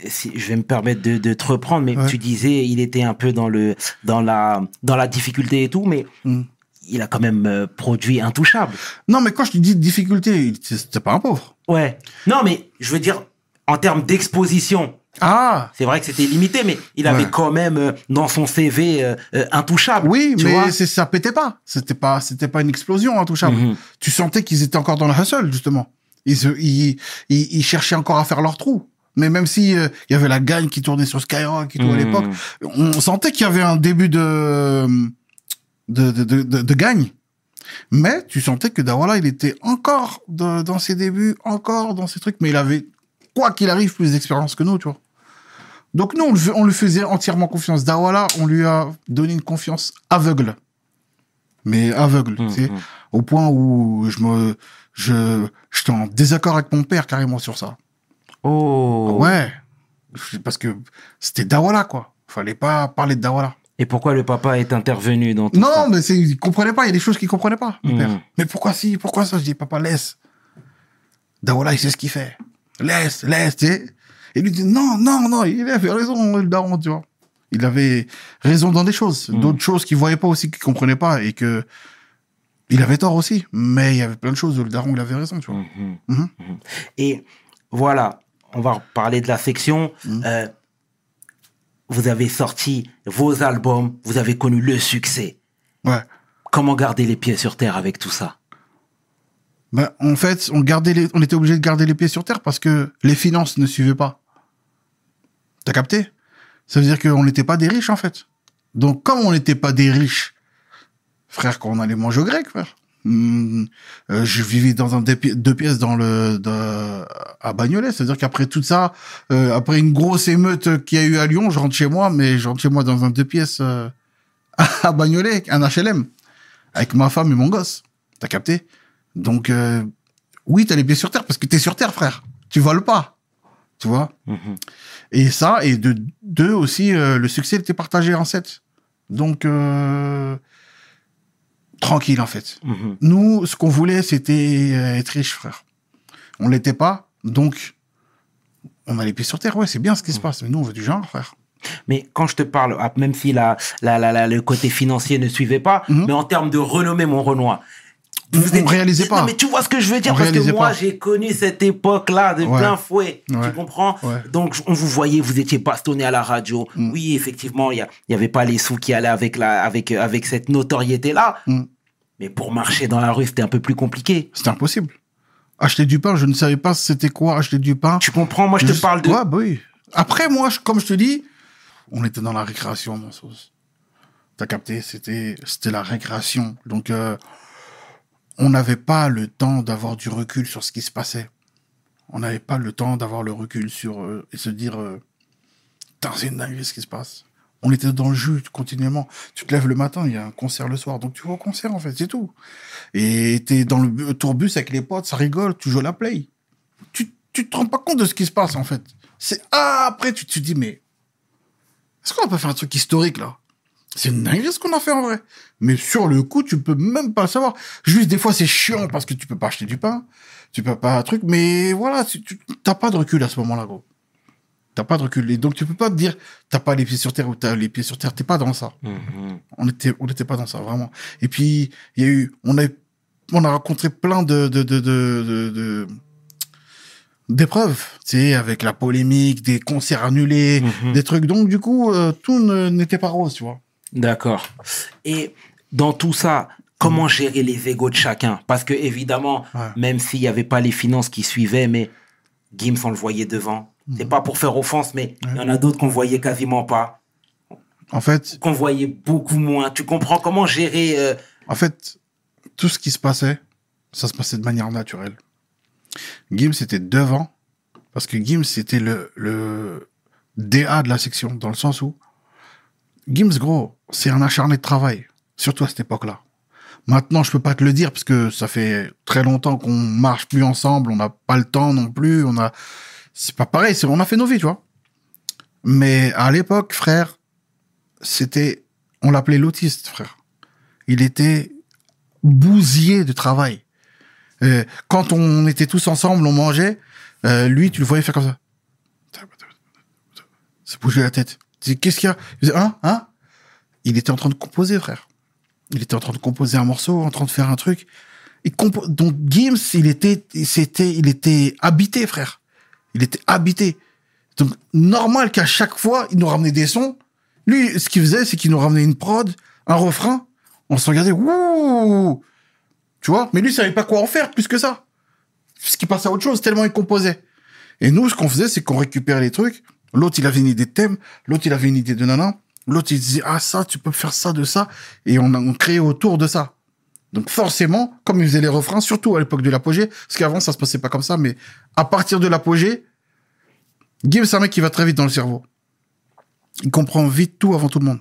si, je vais me permettre de, de te reprendre, mais Ouais. tu disais il était un peu dans le dans la dans la difficulté et tout, mais Mm. il a quand même euh, produit intouchable. Non, mais quand je te dis difficulté, c'était pas un pauvre. Ouais. Non, mais je veux dire en termes d'exposition. Ah C'est vrai que c'était limité, mais il avait quand même euh, dans son CV euh, euh, intouchable. Oui, tu mais ça pétait pas. C'était pas, c'était pas une explosion intouchable. Mhm. Tu sentais qu'ils étaient encore dans le hustle, justement. Ils, ils, ils, ils cherchaient encore à faire leur trou. Mais même si euh, il y avait la gagne qui tournait sur Skyrock et tout à Mhm. l'époque, on sentait qu'il y avait un début de de, de, de, de- de gagne. Mais tu sentais que Dawala, il était encore de- dans ses débuts, encore dans ses trucs, mais il avait, quoi qu'il arrive, plus d'expérience que nous, tu vois. Donc nous, on, le- on lui faisait entièrement confiance. Dawala, on lui a donné une confiance aveugle. Mais aveugle, tu sais, au point où je me, je, j'étais en désaccord avec mon père carrément sur ça. Oh. Ouais. Parce que c'était Dawala, quoi. Fallait pas parler de Dawala. Et pourquoi le papa est intervenu dans tout Non, ça mais c'est, il comprenait pas. Il y a des choses qu'il comprenait pas, mon Mhm. père. Mais pourquoi si, pourquoi ça? Je dis, papa, laisse. Dawala, il sait ce qu'il fait. Laisse, laisse, tu sais. Et lui dit, non, non, non, il avait raison, le daron, tu vois. Il avait raison dans des choses. Mhm. D'autres choses qu'il voyait pas aussi, qu'il comprenait pas et que il avait tort aussi. Mais il y avait plein de choses où le daron, il avait raison, tu vois. Mhm. Mhm. Et voilà, on va parler de la section. Mhm. Euh, vous avez sorti vos albums, vous avez connu le succès. Ouais. Comment garder les pieds sur terre avec tout ça? Ben, en fait, on gardait les, on était obligé de garder les pieds sur terre parce que les finances ne suivaient pas. T'as capté? Ça veut dire qu'on n'était pas des riches, en fait. Donc, comme on n'était pas des riches, frère, quand on allait manger au grec, frère. Hum, euh, je vivais dans un deux, pi- deux pièces dans le, de- à Bagnolet. C'est-à-dire qu'après tout ça, euh, après une grosse émeute qu'il y a eu à Lyon, je rentre chez moi, mais je rentre chez moi dans un deux pièces, euh, *laughs* à Bagnolet, un HLM. Avec ma femme et mon gosse. T'as capté? Donc, oui, t'as les pieds sur terre parce que t'es sur terre, frère. Tu voles pas. Tu vois? Mhm. Et ça, et de deux aussi, le succès était partagé en sept. Donc, tranquille, en fait. Mhm. Nous, ce qu'on voulait, c'était euh, être riche, frère. On l'était pas, donc on a les pieds sur terre. Ouais, c'est bien ce qui se passe. Mais nous, on veut du genre, frère. Mais quand je te parle, ah, même si la, la, la, la- le côté financier ne suivait pas, Mhm. mais en termes de renommée, mon Renoir. On- on réalisait pas. Non, mais tu vois ce que je veux dire On Parce que moi, j'ai connu cette époque-là de Ouais. plein fouet. Tu comprends? Ouais. Donc, on vous voyait, vous étiez bastonné à la radio. Mm. Oui, effectivement, il n'y avait pas les sous qui allaient avec, la, avec, avec cette notoriété-là. Mm. Mais pour marcher dans la rue, c'était un peu plus compliqué. C'était impossible. Acheter du pain, je ne savais pas c'était quoi acheter du pain. Tu comprends? Moi, je te parle de. Ouais, bah oui. Après, moi, je- comme je te dis, on était dans la récréation, mon sauce. T'as capté? C'était, c'était la récréation. Donc, euh, on n'avait pas le temps d'avoir du recul sur ce qui se passait. On n'avait pas le temps d'avoir le recul sur euh, et se dire, euh, c'est une dinguerie ce qui se passe. On était dans le jus continuellement. Tu te lèves le matin, il y a un concert le soir, donc tu vas au concert en fait, c'est tout. Et t'es dans le bu- tourbus avec les potes, ça rigole, tu joues la play. Tu, tu te rends pas compte de ce qui se passe en fait. C'est ah, après tu te dis mais est-ce qu'on a pas fait un truc historique là? C'est une dinguerie ce qu'on a fait en vrai. Mais sur le coup, tu peux même pas le savoir. Juste des fois c'est chiant parce que tu peux pas acheter du pain, tu peux pas un truc, mais voilà, tu tu- t'as pas de recul à ce moment-là gros. T'as pas de recul. Et donc tu peux pas te dire t'as pas les pieds sur terre ou t'as les pieds sur terre. T'es pas dans ça. Mhm. On était, on n'était pas dans ça, vraiment. Et puis, il y a eu, on a, on a rencontré plein de, de, de, de, de- de- d'épreuves, tu sais, avec la polémique, des concerts annulés, Mhm. des trucs. Donc, du coup, euh, tout n'était pas rose, tu vois. D'accord. Et dans tout ça, comment gérer les égos de chacun? Parce que évidemment, Ouais. même s'il n'y avait pas les finances qui suivaient, mais Gims, on le voyait devant. C'est pas pour faire offense, mais il y en a d'autres qu'on voyait quasiment pas, En fait, qu'on voyait beaucoup moins. Tu comprends? Comment gérer euh, en fait, tout ce qui se passait, ça se passait de manière naturelle. Gims était devant, parce que Gims c'était le, le DA de la section, dans le sens où Gims, gros, c'est un acharné de travail, surtout à cette époque-là. Maintenant, je peux pas te le dire parce que ça fait très longtemps qu'on marche plus ensemble, on n'a pas le temps non plus, on a, c'est pas pareil, c'est, on a fait nos vies, tu vois. Mais à l'époque, frère, c'était, on l'appelait l'autiste, frère. Il était bousillé de travail. Euh, quand on était tous ensemble, on mangeait, euh, lui, tu le voyais faire comme ça. Se bouger la tête. Qu'est-ce qu'il y a? Il faisait, hein, hein? Il était en train de composer, frère. Il était en train de composer un morceau, en train de faire un truc. Donc Gims, il était, il était habité, frère. Il était habité. Donc normal qu'à chaque fois, il nous ramenait des sons. Lui, ce qu'il faisait, c'est qu'il nous ramenait une prod, un refrain. On se regardait, wouh Tu vois? Mais lui, il savait pas quoi en faire plus que ça. Parce qu'il passait à autre chose, tellement il composait. Et nous, ce qu'on faisait, c'est qu'on récupérait les trucs. L'autre, il avait une idée de thème. L'autre, il avait une idée de nana. L'autre, il disait, ah, ça, tu peux faire ça de ça. Et on, a, on créait autour de ça. Donc, forcément, comme il faisait les refrains, surtout à l'époque de l'apogée, parce qu'avant, ça se passait pas comme ça, mais à partir de l'apogée, Gibbs, c'est un mec qui va très vite dans le cerveau. Il comprend vite tout avant tout le monde.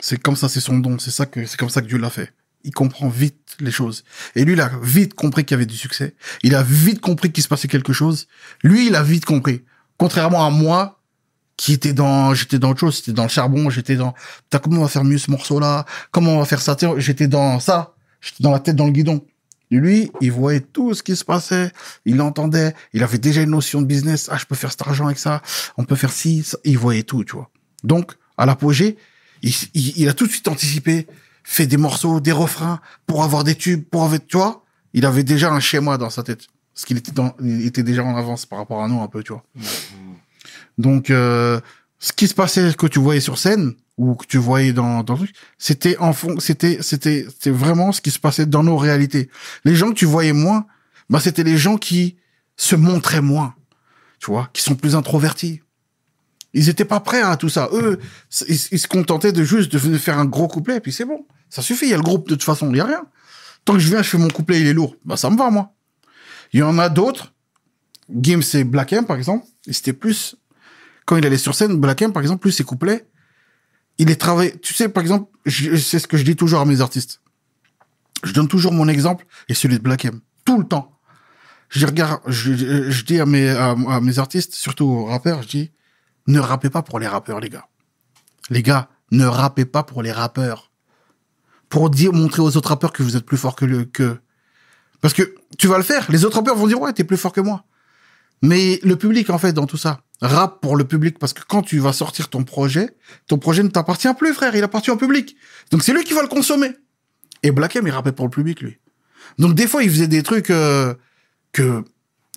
C'est comme ça, c'est son don. C'est ça que, c'est comme ça que Dieu l'a fait. Il comprend vite les choses. Et lui, il a vite compris qu'il y avait du succès. Il a vite compris qu'il se passait quelque chose. Lui, il a vite compris. Contrairement à moi, qui était dans, j'étais dans autre chose. C'était dans le charbon. J'étais dans, putain, comment on va faire mieux ce morceau-là? Comment on va faire ça? J'étais dans ça. J'étais dans la tête dans le guidon. Lui, il voyait tout ce qui se passait. Il entendait. Il avait déjà une notion de business. Ah, je peux faire cet argent avec ça. On peut faire ci. Il voyait tout, tu vois. Donc, à l'apogée, il, il, a tout de suite anticipé, fait des morceaux, des refrains pour avoir des tubes, pour avoir, tu vois. Il avait déjà un schéma dans sa tête. Parce qu'il était dans, il était déjà en avance par rapport à nous un peu, tu vois. Donc, euh, ce qui se passait, que tu voyais sur scène, ou que tu voyais dans, dans truc, c'était en fond, c'était, c'était, c'était vraiment ce qui se passait dans nos réalités. Les gens que tu voyais moins, bah, c'était les gens qui se montraient moins, tu vois, qui sont plus introvertis. Ils étaient pas prêts à tout ça. Eux, ils, se contentaient de juste de faire un gros couplet, et puis c'est bon. Ça suffit, il y a le groupe, de toute façon, il y a rien. Tant que je viens, je fais mon couplet, il est lourd. Bah, ça me va, moi. Il y en a d'autres. Gims et Black M, par exemple, c'était plus, quand il allait sur scène, Black M, par exemple, plus ses couplets, il est travaillé. Tu sais, par exemple, c'est ce que je dis toujours à mes artistes. Je donne toujours mon exemple et celui de Black M. Tout le temps. Je regarde, je, dis à mes, artistes, surtout aux rappeurs, je dis, ne rappez pas pour les rappeurs, les gars. Les gars, ne rappez pas pour les rappeurs. Pour dire, montrer aux autres rappeurs que vous êtes plus fort que que, parce que tu vas le faire. Les autres rappeurs vont dire, ouais, t'es plus fort que moi. Mais le public, en fait, dans tout ça, rappe pour le public parce que quand tu vas sortir ton projet, ton projet ne t'appartient plus, frère, il appartient au public. Donc c'est lui qui va le consommer. Et Black M, il rappait pour le public, lui. Donc des fois, il faisait des trucs euh, que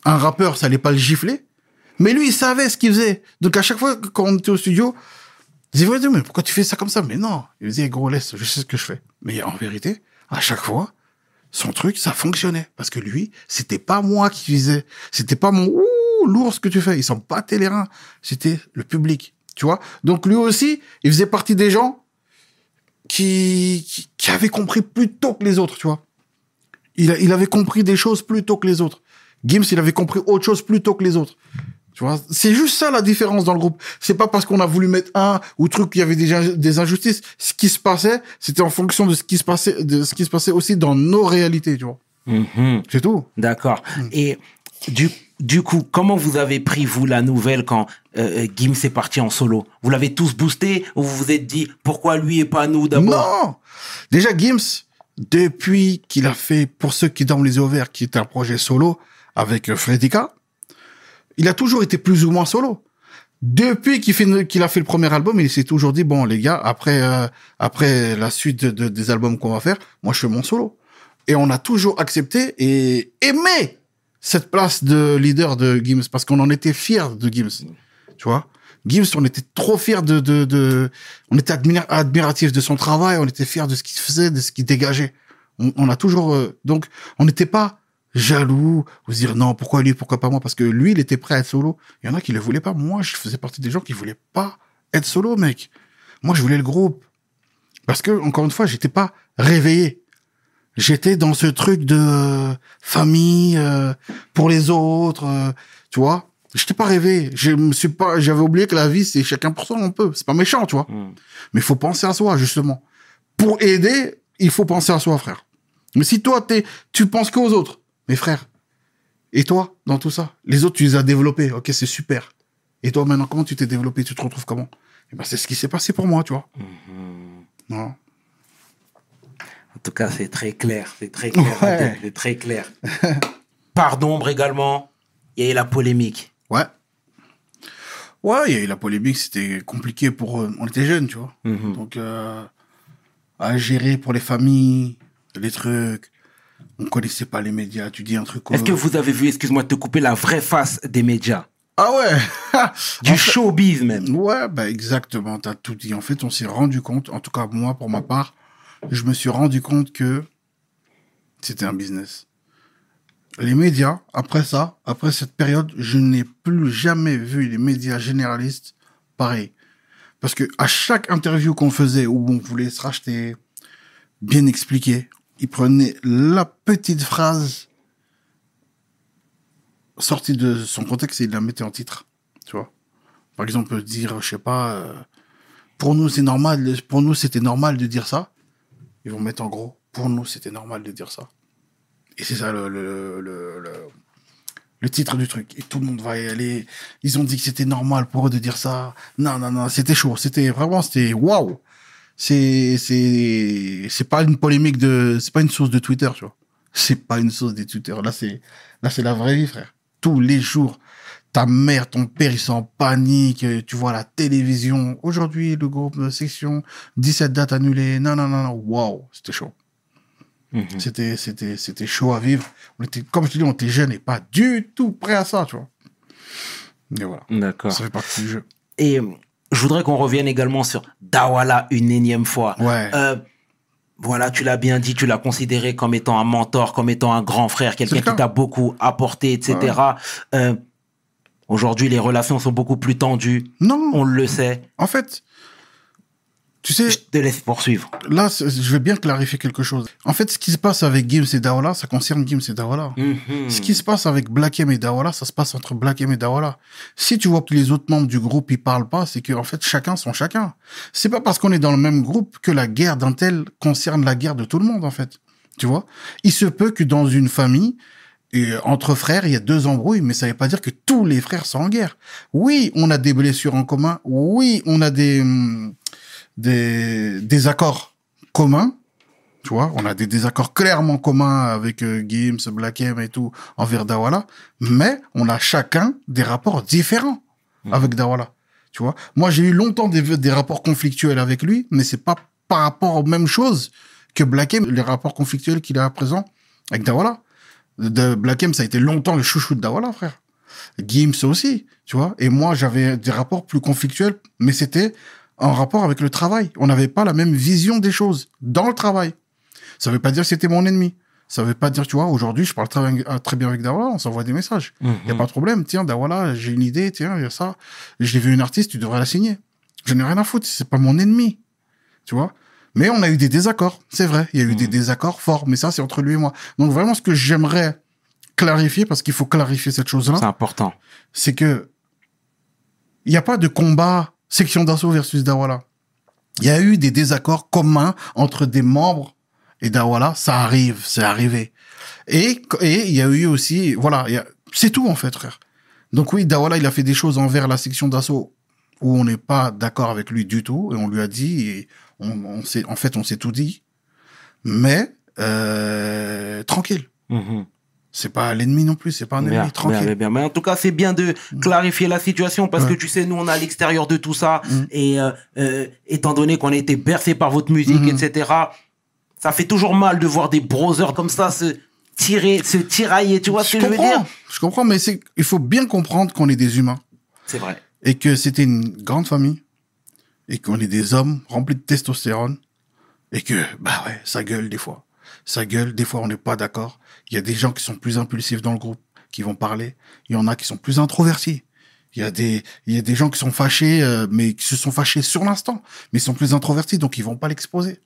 un rappeur, ça allait pas le gifler, mais lui, il savait ce qu'il faisait. Donc à chaque fois quand on était au studio, disait, ouais, mais pourquoi tu fais ça comme ça? Mais non. Il disait, gros, laisse, je sais ce que je fais. Mais en vérité, à chaque fois, son truc, ça fonctionnait. Parce que lui, c'était pas moi qui faisais, c'était pas mon, ouh, l'ours que tu fais. Il s'en battait les reins. C'était le public. Tu vois? Donc lui aussi, il faisait partie des gens qui, qui, qui avaient compris plus tôt que les autres, tu vois. Il, il avait compris des choses plus tôt que les autres. Gims, il avait compris autre chose plus tôt que les autres. Tu vois, c'est juste ça la différence dans le groupe. C'est pas parce qu'on a voulu mettre un ou truc qu'il y avait déjà des injustices. Ce qui se passait, c'était en fonction de ce qui se passait, de ce qui se passait aussi dans nos réalités, tu vois. Mhm. C'est tout. D'accord. Et du, du coup, comment vous avez pris, vous, la nouvelle quand euh, euh, Gims est parti en solo? Vous l'avez tous boosté ou vous vous êtes dit pourquoi lui et pas nous d'abord? Non! Déjà, Gims, depuis qu'il a fait Pour ceux qui dorment les yeux ouverts, qui est un projet solo avec euh, Fredika, il a toujours été plus ou moins solo. Depuis qu'il a fait le premier album, il s'est toujours dit bon les gars, après euh, après la suite de, de- des albums qu'on va faire, moi je fais mon solo. Et on a toujours accepté et aimé cette place de leader de Gims parce qu'on en était fiers de Gims. Tu vois, Gims, on était trop fiers de de, de on était admira- admiratifs de son travail, on était fiers de ce qu'il faisait, de ce qu'il dégageait. On, on a toujours euh, donc on n'était pas jaloux ou se dire non pourquoi lui pourquoi pas moi parce que lui il était prêt à être solo. Il y en a qui le voulaient pas. Moi je faisais partie des gens qui voulaient pas être solo mec. Moi je voulais le groupe parce que encore une fois j'étais pas réveillé. J'étais dans ce truc de euh, famille euh, pour les autres, euh, tu vois. J'étais pas rêvé. Je me suis pas, j'avais oublié que la vie c'est chacun pour soi un peu. C'est pas méchant, tu vois. Mhm. Mais il faut penser à soi, justement. Pour aider, il faut penser à soi, frère. Mais si toi, t'es, tu penses qu'aux autres, mes frères, et toi, dans tout ça, les autres, tu les as développés, ok, c'est super. Et toi, maintenant, comment tu t'es développé? Tu te retrouves comment? Eh ben, c'est ce qui s'est passé pour moi, tu vois. Non. En tout cas, c'est très clair. C'est très clair. Ouais. C'est très clair. *laughs* Part d'ombre également. Il y a eu la polémique. Ouais. Ouais, il y a eu la polémique, c'était compliqué pour eux. On était jeunes, tu vois. Mhm. Donc, euh, à gérer pour les familles, les trucs. On connaissait pas les médias. Tu dis un truc. Est-ce euh, que vous avez vu, excuse-moi de te couper, la vraie face des médias? Ah ouais *laughs* Du showbiz même. Ouais, bah exactement, t'as tout dit. En fait, on s'est rendu compte, en tout cas moi pour ma part, je me suis rendu compte que c'était un business. Les médias, après ça, après cette période, je n'ai plus jamais vu les médias généralistes pareil. Parce que à chaque interview qu'on faisait où on voulait se racheter, bien expliqué, ils prenaient la petite phrase sortie de son contexte et ils la mettaient en titre. Tu vois par exemple, dire, je sais pas, euh, pour nous c'est normal, pour nous c'était normal de dire ça. Ils vont mettre en gros, pour nous c'était normal de dire ça. Et c'est ça le, le, le, titre du truc. Et tout le monde va y aller. Ils ont dit que c'était normal pour eux de dire ça. Non, non, non, c'était chaud. C'était vraiment, c'était waouh. C'est, c'est, c'est pas une polémique de, c'est pas une source de Twitter, tu vois. C'est pas une source de Twitter. Là, c'est, là, c'est la vraie vie, frère. Tous les jours, ta mère, ton père, ils sont en panique, euh, tu vois la télévision. Aujourd'hui, le groupe de section, 17 dates annulées. Non, non, non, non, waouh, c'était chaud. Mhm. C'était, c'était, c'était chaud à vivre. On était, comme je te dis, on était jeunes et pas du tout prêts à ça, tu vois. Et voilà. D'accord. Ça fait partie du jeu. Et euh, je voudrais qu'on revienne également sur Dawala une énième fois. Ouais. Euh, voilà, tu l'as bien dit, tu l'as considéré comme étant un mentor, comme étant un grand frère, quelqu'un qui t'a beaucoup apporté, etc. Euh, Aujourd'hui, les relations sont beaucoup plus tendues, Non, on le sait. en fait, tu sais, Je te laisse poursuivre. là, je vais bien clarifier quelque chose. En fait, ce qui se passe avec Gims et Daola, ça concerne Gims et Daola. Mhm. Ce qui se passe avec Black M et Daola, ça se passe entre Black M et Daola. Si tu vois que les autres membres du groupe ils parlent pas, c'est que en fait chacun son chacun. C'est pas parce qu'on est dans le même groupe que la guerre d'un tel concerne la guerre de tout le monde en fait. Tu vois? Il se peut que dans une famille et entre frères, il y a deux embrouilles, mais ça veut pas dire que tous les frères sont en guerre. Oui, on a des blessures en commun. Oui, on a des hum, des désaccords communs. Tu vois, on a des désaccords clairement communs avec euh, Gims, Black M et tout envers Dawala, mais on a chacun des rapports différents avec Dawala. Tu vois, moi j'ai eu longtemps des, des rapports conflictuels avec lui, mais c'est pas par rapport aux mêmes choses que Black M, les rapports conflictuels qu'il a à présent avec Dawala. De Black M, ça a été longtemps le chouchou de Dawala, frère. Gims aussi, tu vois. Et moi, j'avais des rapports plus conflictuels, mais c'était en rapport avec le travail. On n'avait pas la même vision des choses dans le travail. Ça veut pas dire que c'était mon ennemi. Ça veut pas dire, tu vois, aujourd'hui, je parle très bien, euh, très bien avec Dawala, on s'envoie des messages. Il y a pas de problème. Tiens, Dawala, j'ai une idée, tiens, il y a ça. J'ai vu une artiste, tu devrais la signer. Je n'ai rien à foutre, c'est pas mon ennemi. Tu vois? Mais on a eu des désaccords, c'est vrai. Il y a eu des désaccords forts, mais ça, c'est entre lui et moi. Donc vraiment, ce que j'aimerais clarifier, parce qu'il faut clarifier cette chose-là, C'est important. c'est que il n'y a pas de combat section d'assaut versus Dawala. Il y a eu des désaccords communs entre des membres et Dawala. Ça arrive, c'est arrivé. Et et il y a eu aussi, voilà, c'est tout en fait, frère. Donc oui, Dawala, il a fait des choses envers la section d'assaut où on n'est pas d'accord avec lui du tout et on lui a dit, et on, on s'est, en fait, on s'est tout dit. Mais euh, tranquille. Mhm. C'est pas l'ennemi non plus, c'est pas un ennemi, Bien, tranquille. bien, bien. Mais en tout cas, c'est bien de clarifier la situation parce Ouais. que tu sais, nous, on est à l'extérieur de tout ça. Mm. Et euh, euh, étant donné qu'on a été bercé par votre musique, Mhm. etc., ça fait toujours mal de voir des brothers comme ça se tirer, se tirailler. Tu vois ce que je veux dire? je comprends, mais c'est, il faut bien comprendre qu'on est des humains C'est vrai. et que c'était une grande famille et qu'on est des hommes remplis de testostérone et que, bah ouais, ça gueule des fois. Ça gueule, des fois on n'est pas d'accord. Il y a des gens qui sont plus impulsifs dans le groupe, qui vont parler. Il y en a qui sont plus introvertis. Il y a des, il y a des gens qui sont fâchés, euh, mais qui se sont fâchés sur l'instant, mais ils sont plus introvertis, donc ils vont pas l'exposer.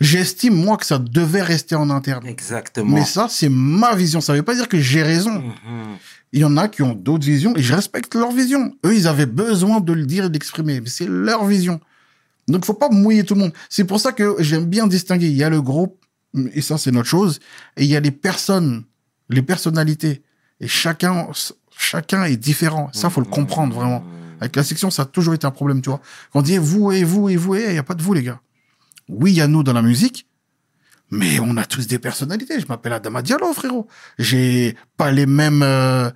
J'estime, moi, que ça devait rester en interne. Exactement. Mais ça, c'est ma vision. Ça veut pas dire que j'ai raison. Mhm. Il y en a qui ont d'autres visions et je respecte leur vision. Eux, ils avaient besoin de le dire et d'exprimer. Mais c'est leur vision. Donc, faut pas mouiller tout le monde. C'est pour ça que j'aime bien distinguer. Il y a le groupe, et ça, c'est notre chose. Et il y a les personnes, les personnalités. Et chacun, chacun est différent. Ça, faut le comprendre vraiment. Avec la section, ça a toujours été un problème, tu vois. Quand on dit vous et vous et vous et, il n'y a pas de vous, les gars. Oui, il y a nous dans la musique, mais on a tous des personnalités. Je m'appelle Adama Diallo, frérot. J'ai pas les mêmes, euh,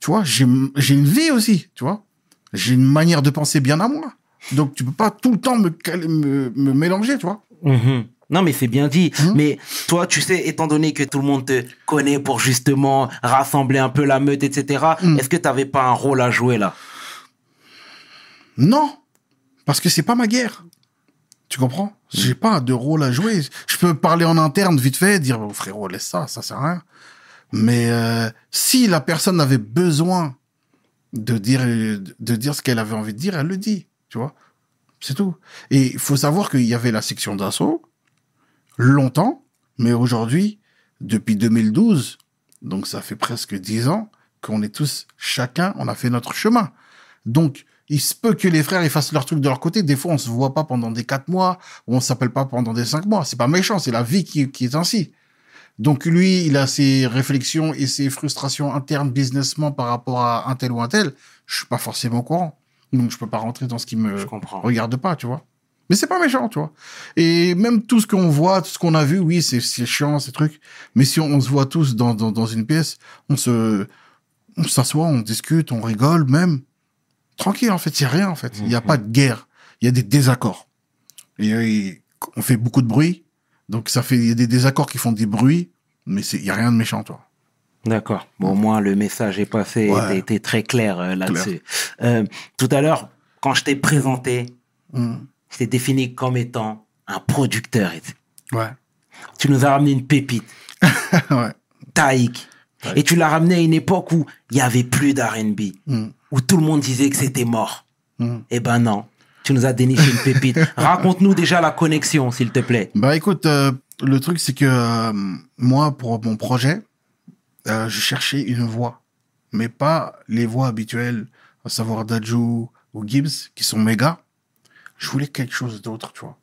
tu vois, j'ai, une vie aussi, tu vois. J'ai une manière de penser bien à moi. Donc, tu peux pas tout le temps me, me, me mélanger, tu vois. Mhm. Non, mais c'est bien dit. Mhm. Mais toi, tu sais, étant donné que tout le monde te connaît pour justement rassembler un peu la meute, etc., Mhm. est-ce que tu n'avais pas un rôle à jouer là? Non, parce que c'est pas ma guerre. Tu comprends? J'ai pas de rôle à jouer. Je peux parler en interne vite fait, dire oh, frérot laisse ça, ça sert à rien. Mais euh, si la personne avait besoin de dire de dire ce qu'elle avait envie de dire, elle le dit, tu vois. C'est tout. Et il faut savoir qu'il y avait la section d'assaut longtemps, mais aujourd'hui, depuis 2012, donc ça fait presque dix ans qu'on est tous chacun, on a fait notre chemin. Donc, il se peut que les frères ils fassent leur truc de leur côté. Des fois, on se voit pas pendant des quatre mois, ou on s'appelle pas pendant des cinq mois. C'est pas méchant, c'est la vie qui, qui est ainsi. Donc lui, il a ses réflexions et ses frustrations internes businessment par rapport à un tel ou un tel. Je suis pas forcément au courant. Donc je peux pas rentrer dans ce qui me Je regarde pas, tu vois. Mais c'est pas méchant, tu vois. Et même tout ce qu'on voit, tout ce qu'on a vu, oui, c'est c'est chiant, ces trucs. Mais si on, on se voit tous dans, dans, dans une pièce, on se, on s'assoit, on discute, on rigole, même. Tranquille, en fait, c'est rien, en fait. Il n'y a pas de guerre. Il y a des désaccords. Et, et on fait beaucoup de bruit. Donc ça fait, il y a des désaccords qui font des bruits, mais c'est, il y a rien de méchant, toi. D'accord. Bon, au moins, le message est passé, Ouais. t'as été très clair euh, là-dessus. Euh, tout à l'heure, quand je t'ai présenté, Mm. je t'ai défini comme étant un producteur. Ouais. Tu nous as ramené une pépite, *laughs* ouais. Taïk. Et tu l'as ramené à une époque où il y avait plus d'R&B, Mm. Où tout le monde disait que c'était mort. Mm. Eh ben non, tu nous as déniché une pépite. *laughs* Raconte-nous déjà la connexion, s'il te plaît. Bah écoute, euh, le truc c'est que euh, moi pour mon projet, euh, je cherchais une voix, mais pas les voix habituelles, à savoir Dajou ou Gibbs qui sont méga. Je voulais quelque chose d'autre, tu vois.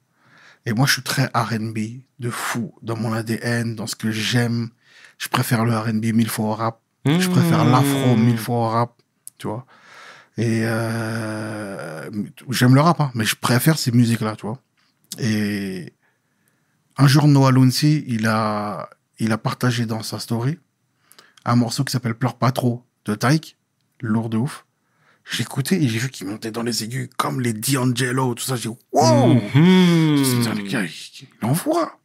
Et moi je suis très R&B, de fou, dans mon ADN, dans ce que j'aime. Je préfère le R&B mille fois au rap. Je préfère l'afro mille fois au rap, tu vois. Et euh, j'aime le rap, hein, mais je préfère ces musiques-là, tu vois. Et un jour, Noah Lunsi, il a, il a partagé dans sa story un morceau qui s'appelle Pleure pas trop de Taïk, lourd de ouf. J'ai écouté et j'ai vu qu'il montait dans les aigus comme les D'Angelo, tout ça. J'ai dit, wow! Mhm. Le gars, il envoie.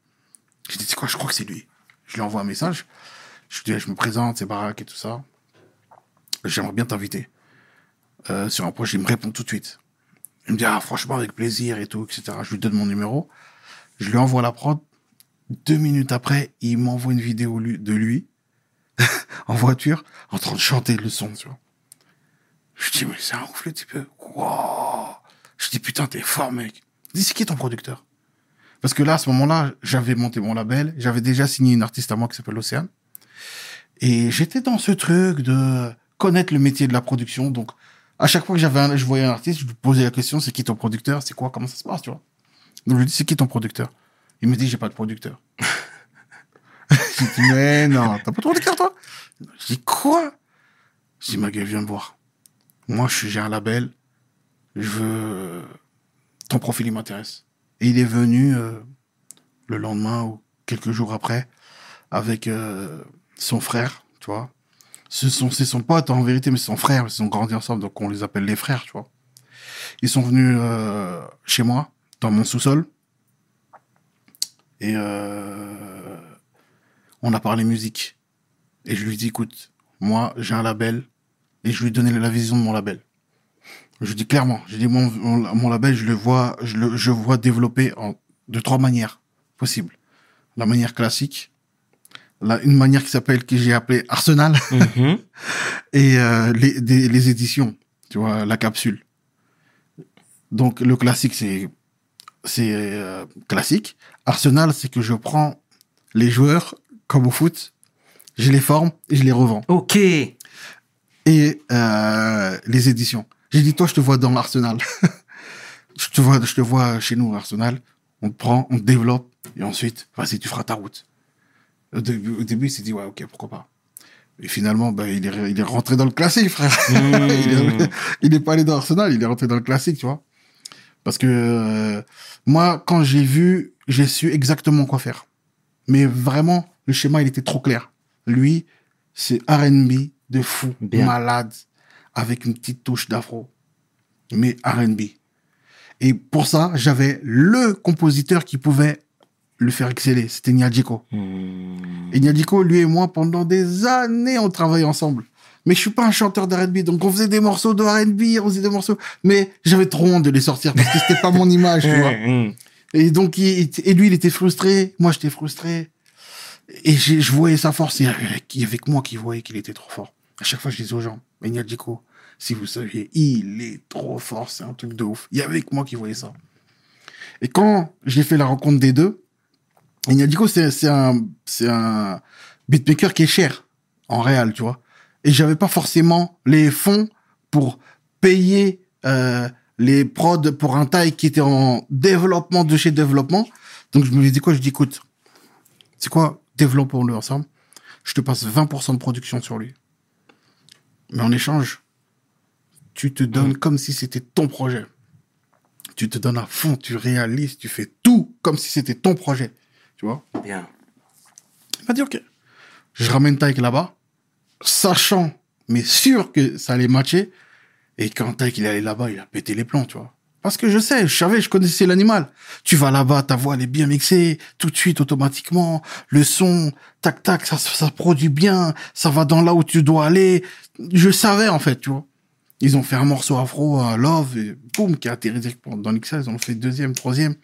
J'ai dit, c'est quoi, je crois que c'est lui. Je lui envoie un message. Je lui dis, je me présente, c'est Barack et tout ça. J'aimerais bien t'inviter euh, sur un projet. Il me répond tout de suite. Il me dit, ah, franchement, avec plaisir et tout, etc. Je lui donne mon numéro. Je lui envoie la prod. Deux minutes après, il m'envoie une vidéo de lui, *laughs* en voiture, en train de chanter le son, tu vois. Je dis, mais c'est un ouf le type. Wow. Je dis, putain, t'es fort, mec. Dis, c'est qui ton producteur? Parce que là, à ce moment-là, j'avais monté mon label, j'avais déjà signé une artiste à moi qui s'appelle Océane. Et j'étais dans ce truc de connaître le métier de la production. Donc, à chaque fois que j'avais je voyais un artiste, je lui posais la question, c'est qui ton producteur? C'est quoi? Comment ça se passe, tu vois? Donc, je lui dis, c'est qui ton producteur? Il me dit, j'ai pas de producteur. *laughs* j'ai dit, mais non, t'as pas de producteur, toi? Je dis, quoi? Je dis, ma gueule, viens me voir. Moi, je j'ai un label. Je veux... Ton profil, il m'intéresse. Et il est venu euh, le lendemain ou quelques jours après avec euh, son frère, tu vois. Ce sont, c'est son pote en vérité, mais c'est son frère. Ils ont grandi ensemble, donc on les appelle les frères, tu vois. Ils sont venus euh, chez moi, dans mon sous-sol. Et euh, on a parlé musique. Et je lui dis, écoute, moi, j'ai un label. Et je lui ai donné la vision de mon label. Je dis clairement, j'ai dit, mon, mon, mon label, je le vois, je le je vois développer en, de trois manières possibles. La manière classique, la, une manière qui s'appelle, que j'ai appelée Arsenal, Mhm. *laughs* et euh, les, des- les éditions, tu vois, la capsule. Donc le classique, c'est c'est euh, classique. Arsenal, c'est que je prends les joueurs comme au foot, je les forme et je les revends. Ok. Et euh, les éditions. J'ai dit toi, je te vois dans l'Arsenal. *laughs* je te vois, je te vois chez nous Arsenal. On te prend, on te développe et ensuite, vas-y, tu feras ta route. Au début, au début il s'est dit ouais, ok, pourquoi pas. Et finalement, ben, il, est, il est rentré dans le classique, frère. Mmh. *laughs* il, est, il est pas allé dans Arsenal, il est rentré dans le classique, tu vois. Parce que euh, moi, quand j'ai vu, j'ai su exactement quoi faire. Mais vraiment, le schéma, il était trop clair. Lui, c'est R&B de fou, Bien. malade, avec une petite touche d'afro. Mais R&B. Et pour ça, j'avais le compositeur qui pouvait le faire exceller. C'était Nyadjiko. Mmh. Et Nyadjiko, lui et moi, pendant des années, on travaillait ensemble. Mais je suis pas un chanteur d'R&B, donc on faisait des morceaux de R&B, on faisait des morceaux, mais j'avais trop honte de les sortir parce que c'était pas mon image, tu *laughs* vois. Mmh. Et donc, il, et lui, il était frustré, moi, j'étais frustré. Et je voyais sa force, il y avait, que moi qui voyais qu'il était trop fort. À chaque fois, je disais aux gens, mais Nyadjiko, si vous saviez, il est trop fort, c'est un truc de ouf. Il y avait que moi qui voyais ça. Et quand j'ai fait la rencontre des deux, c'est c'est un, c'est un beatmaker qui est cher, en réel, tu vois. Et j'avais pas forcément les fonds pour payer euh, les prods pour un taille qui était en développement de chez développement. Donc je me dis quoi? Je dis écoute, c'est quoi? Développons-le ensemble. Je te passe 20% de production sur lui. Mais en échange, tu te donnes comme si c'était ton projet. Tu te donnes à fond, tu réalises, tu fais tout comme si c'était ton projet. Tu vois Bien. il m'a dit, OK. Je ramène Taïk là-bas, sachant, mais sûr que ça allait matcher. Et quand Taïk il est allé là-bas, il a pété les plombs, tu vois. Parce que je sais, je savais, je connaissais l'animal. Tu vas là-bas, ta voix elle est bien mixée, tout de suite, automatiquement. Le son, tac, tac, ça, ça produit bien, ça va dans là où tu dois aller. Je savais, en fait, tu vois. Ils ont fait un morceau afro à Love, et boum, qui a atterri dans l'XL. Ils ont fait deuxième, troisième.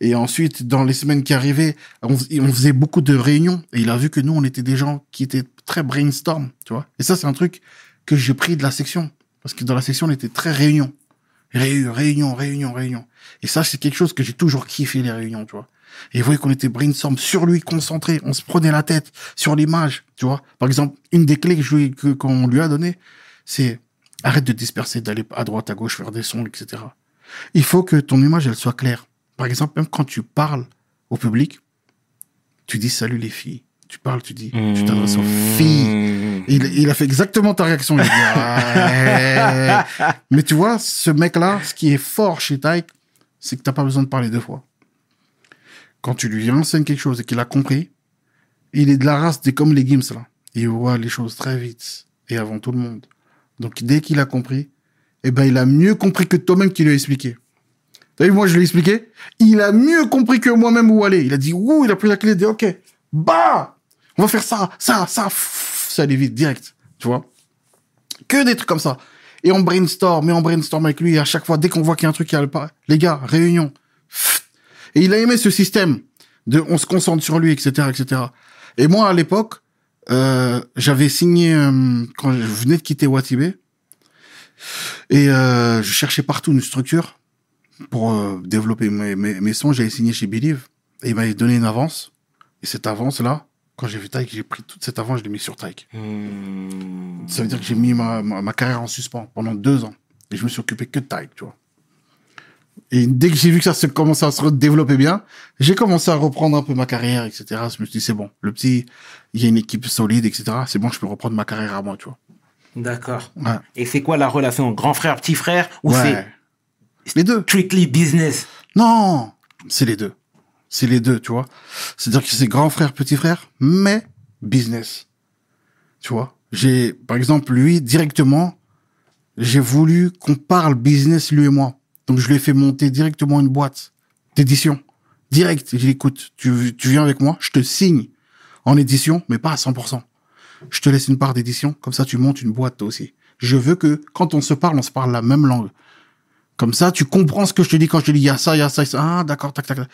Et ensuite, dans les semaines qui arrivaient, on, fais- on faisait beaucoup de réunions. Et il a vu que nous, on était des gens qui étaient très brainstorm, tu vois. Et ça, c'est un truc que j'ai pris de la section. Parce que dans la section, on était très réunion. Réunion, réunion, réunion, réunion. Et ça, c'est quelque chose que j'ai toujours kiffé, les réunions, tu vois. Et vous voyez qu'on était brainstorm sur lui, concentré. On se prenait la tête sur l'image, tu vois. Par exemple, une des clés que qu'on lui a donné, c'est arrête de disperser, d'aller à droite, à gauche, faire des sons, etc. Il faut que ton image, elle soit claire. Par exemple, même quand tu parles au public, tu dis salut les filles. Tu parles, tu dis, tu t'adresses aux filles. Mmh. Il, il a fait exactement ta réaction. Il a dit, Ouais. Mais tu vois, ce mec-là, ce qui est fort chez Tyke, c'est que t'as pas besoin de parler deux fois. Quand tu lui enseignes quelque chose et qu'il a compris, il est de la race des comme les Gims, là. Il voit les choses très vite et avant tout le monde. Donc, dès qu'il a compris, eh ben, il a mieux compris que toi-même qui lui a expliqué. T'as vu, moi, je lui ai expliqué. Il a mieux compris que moi-même où aller. Il a dit, ouh, il a pris la clé, il a dit, ok, bah, on va faire ça, ça, ça, ça allait vite, direct, tu vois. Que des trucs comme ça. Et on brainstorm, et on brainstorm avec lui, et à chaque fois, dès qu'on voit qu'il y a un truc qui a pas, les gars, réunion. Et il a aimé ce système de on se concentre sur lui, etc., etc. Et moi, à l'époque, euh, j'avais signé euh, quand je venais de quitter Watibé et euh, je cherchais partout une structure pour euh, développer mes, mes, mes sons. J'avais signé chez Believe et il m'avait donné une avance. Et cette avance là, quand j'ai vu Taïk, j'ai pris toute cette avance, je l'ai mis sur Taïk. Hmm. Ça veut dire que j'ai mis ma, ma, ma carrière en suspens pendant deux ans. Et je me suis occupé que de Taïk, tu vois. Et dès que j'ai vu que ça se commençait à se développer bien, j'ai commencé à reprendre un peu ma carrière, etc. Je me suis dit, c'est bon. Le petit, il y a une équipe solide, etc. C'est bon, je peux reprendre ma carrière à moi, tu vois. D'accord. Ouais. Et c'est quoi la relation grand frère petit frère ou Ouais. c'est Les deux. strictly business Non, c'est les deux. C'est les deux, tu vois. C'est-à-dire que c'est grand frère, petit frère, mais business. Tu vois. J'ai, par exemple, lui, directement, j'ai voulu qu'on parle business, lui et moi. Donc, je lui ai fait monter directement une boîte d'édition. Direct. J'ai dit, écoute, tu, tu viens avec moi, je te signe en édition, mais pas à 100%. Je te laisse une part d'édition, comme ça, tu montes une boîte toi aussi. Je veux que, quand on se parle, on se parle la même langue. Comme ça, tu comprends ce que je te dis quand je te dis, il y a ça, il y a ça, y a ça. Ah, d'accord, tac, tac, tac.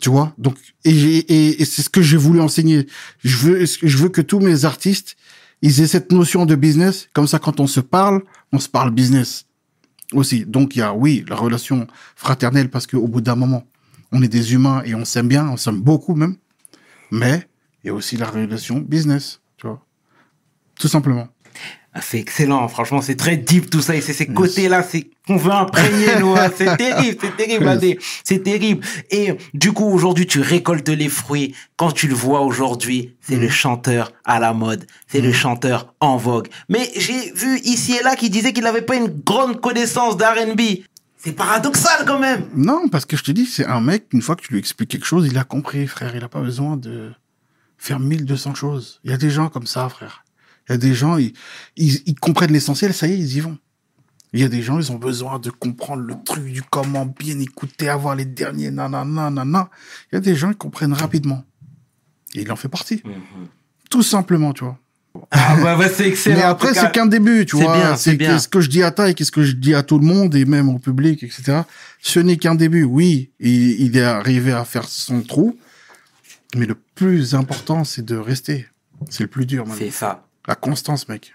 Tu vois? Donc, et c'est ce que j'ai voulu enseigner. Je veux, je veux que tous mes artistes, ils aient cette notion de business. Comme ça, quand on se parle, on se parle business aussi. Donc, il y a, oui, la relation fraternelle parce qu'au bout d'un moment, on est des humains et on s'aime bien, on s'aime beaucoup même. Mais, il y a aussi la relation business, tu vois? Tout simplement. Ah, c'est excellent, franchement, c'est très deep tout ça, et c'est ces côtés-là, c'est qu'on veut imprégner, nous, hein. c'est *laughs* terrible, c'est terrible, c'est terrible. Et du coup, aujourd'hui, tu récoltes les fruits. Quand tu le vois aujourd'hui, c'est Mm. le chanteur à la mode, c'est le chanteur en vogue. Mais j'ai vu ici et là qui disait qu'il n'avait pas une grande connaissance d'R&B. C'est paradoxal quand même. Non, parce que je te dis, c'est un mec, une fois que tu lui expliques quelque chose, il a compris, frère. Il a pas besoin de faire 1200 choses. Il y a des gens comme ça, frère. Il y a des gens, ils, ils, ils comprennent l'essentiel, ça y est, ils y vont. Il y a des gens, ils ont besoin de comprendre le truc du comment bien écouter, avoir les derniers nanana, nanana. Il y a des gens, ils comprennent rapidement. Et il en fait partie. Tout simplement, tu vois. Ah bah, bah, c'est excellent. Mais après, c'est qu'un début, tu c'est vois. bien, c'est bien. ce que je dis à Taï, qu'est-ce que je dis à tout le monde et même au public, etc. Ce n'est qu'un début. Oui, il, il est arrivé à faire son trou, mais le plus important, c'est de rester. C'est le plus dur. C'est ça. La constance, mec.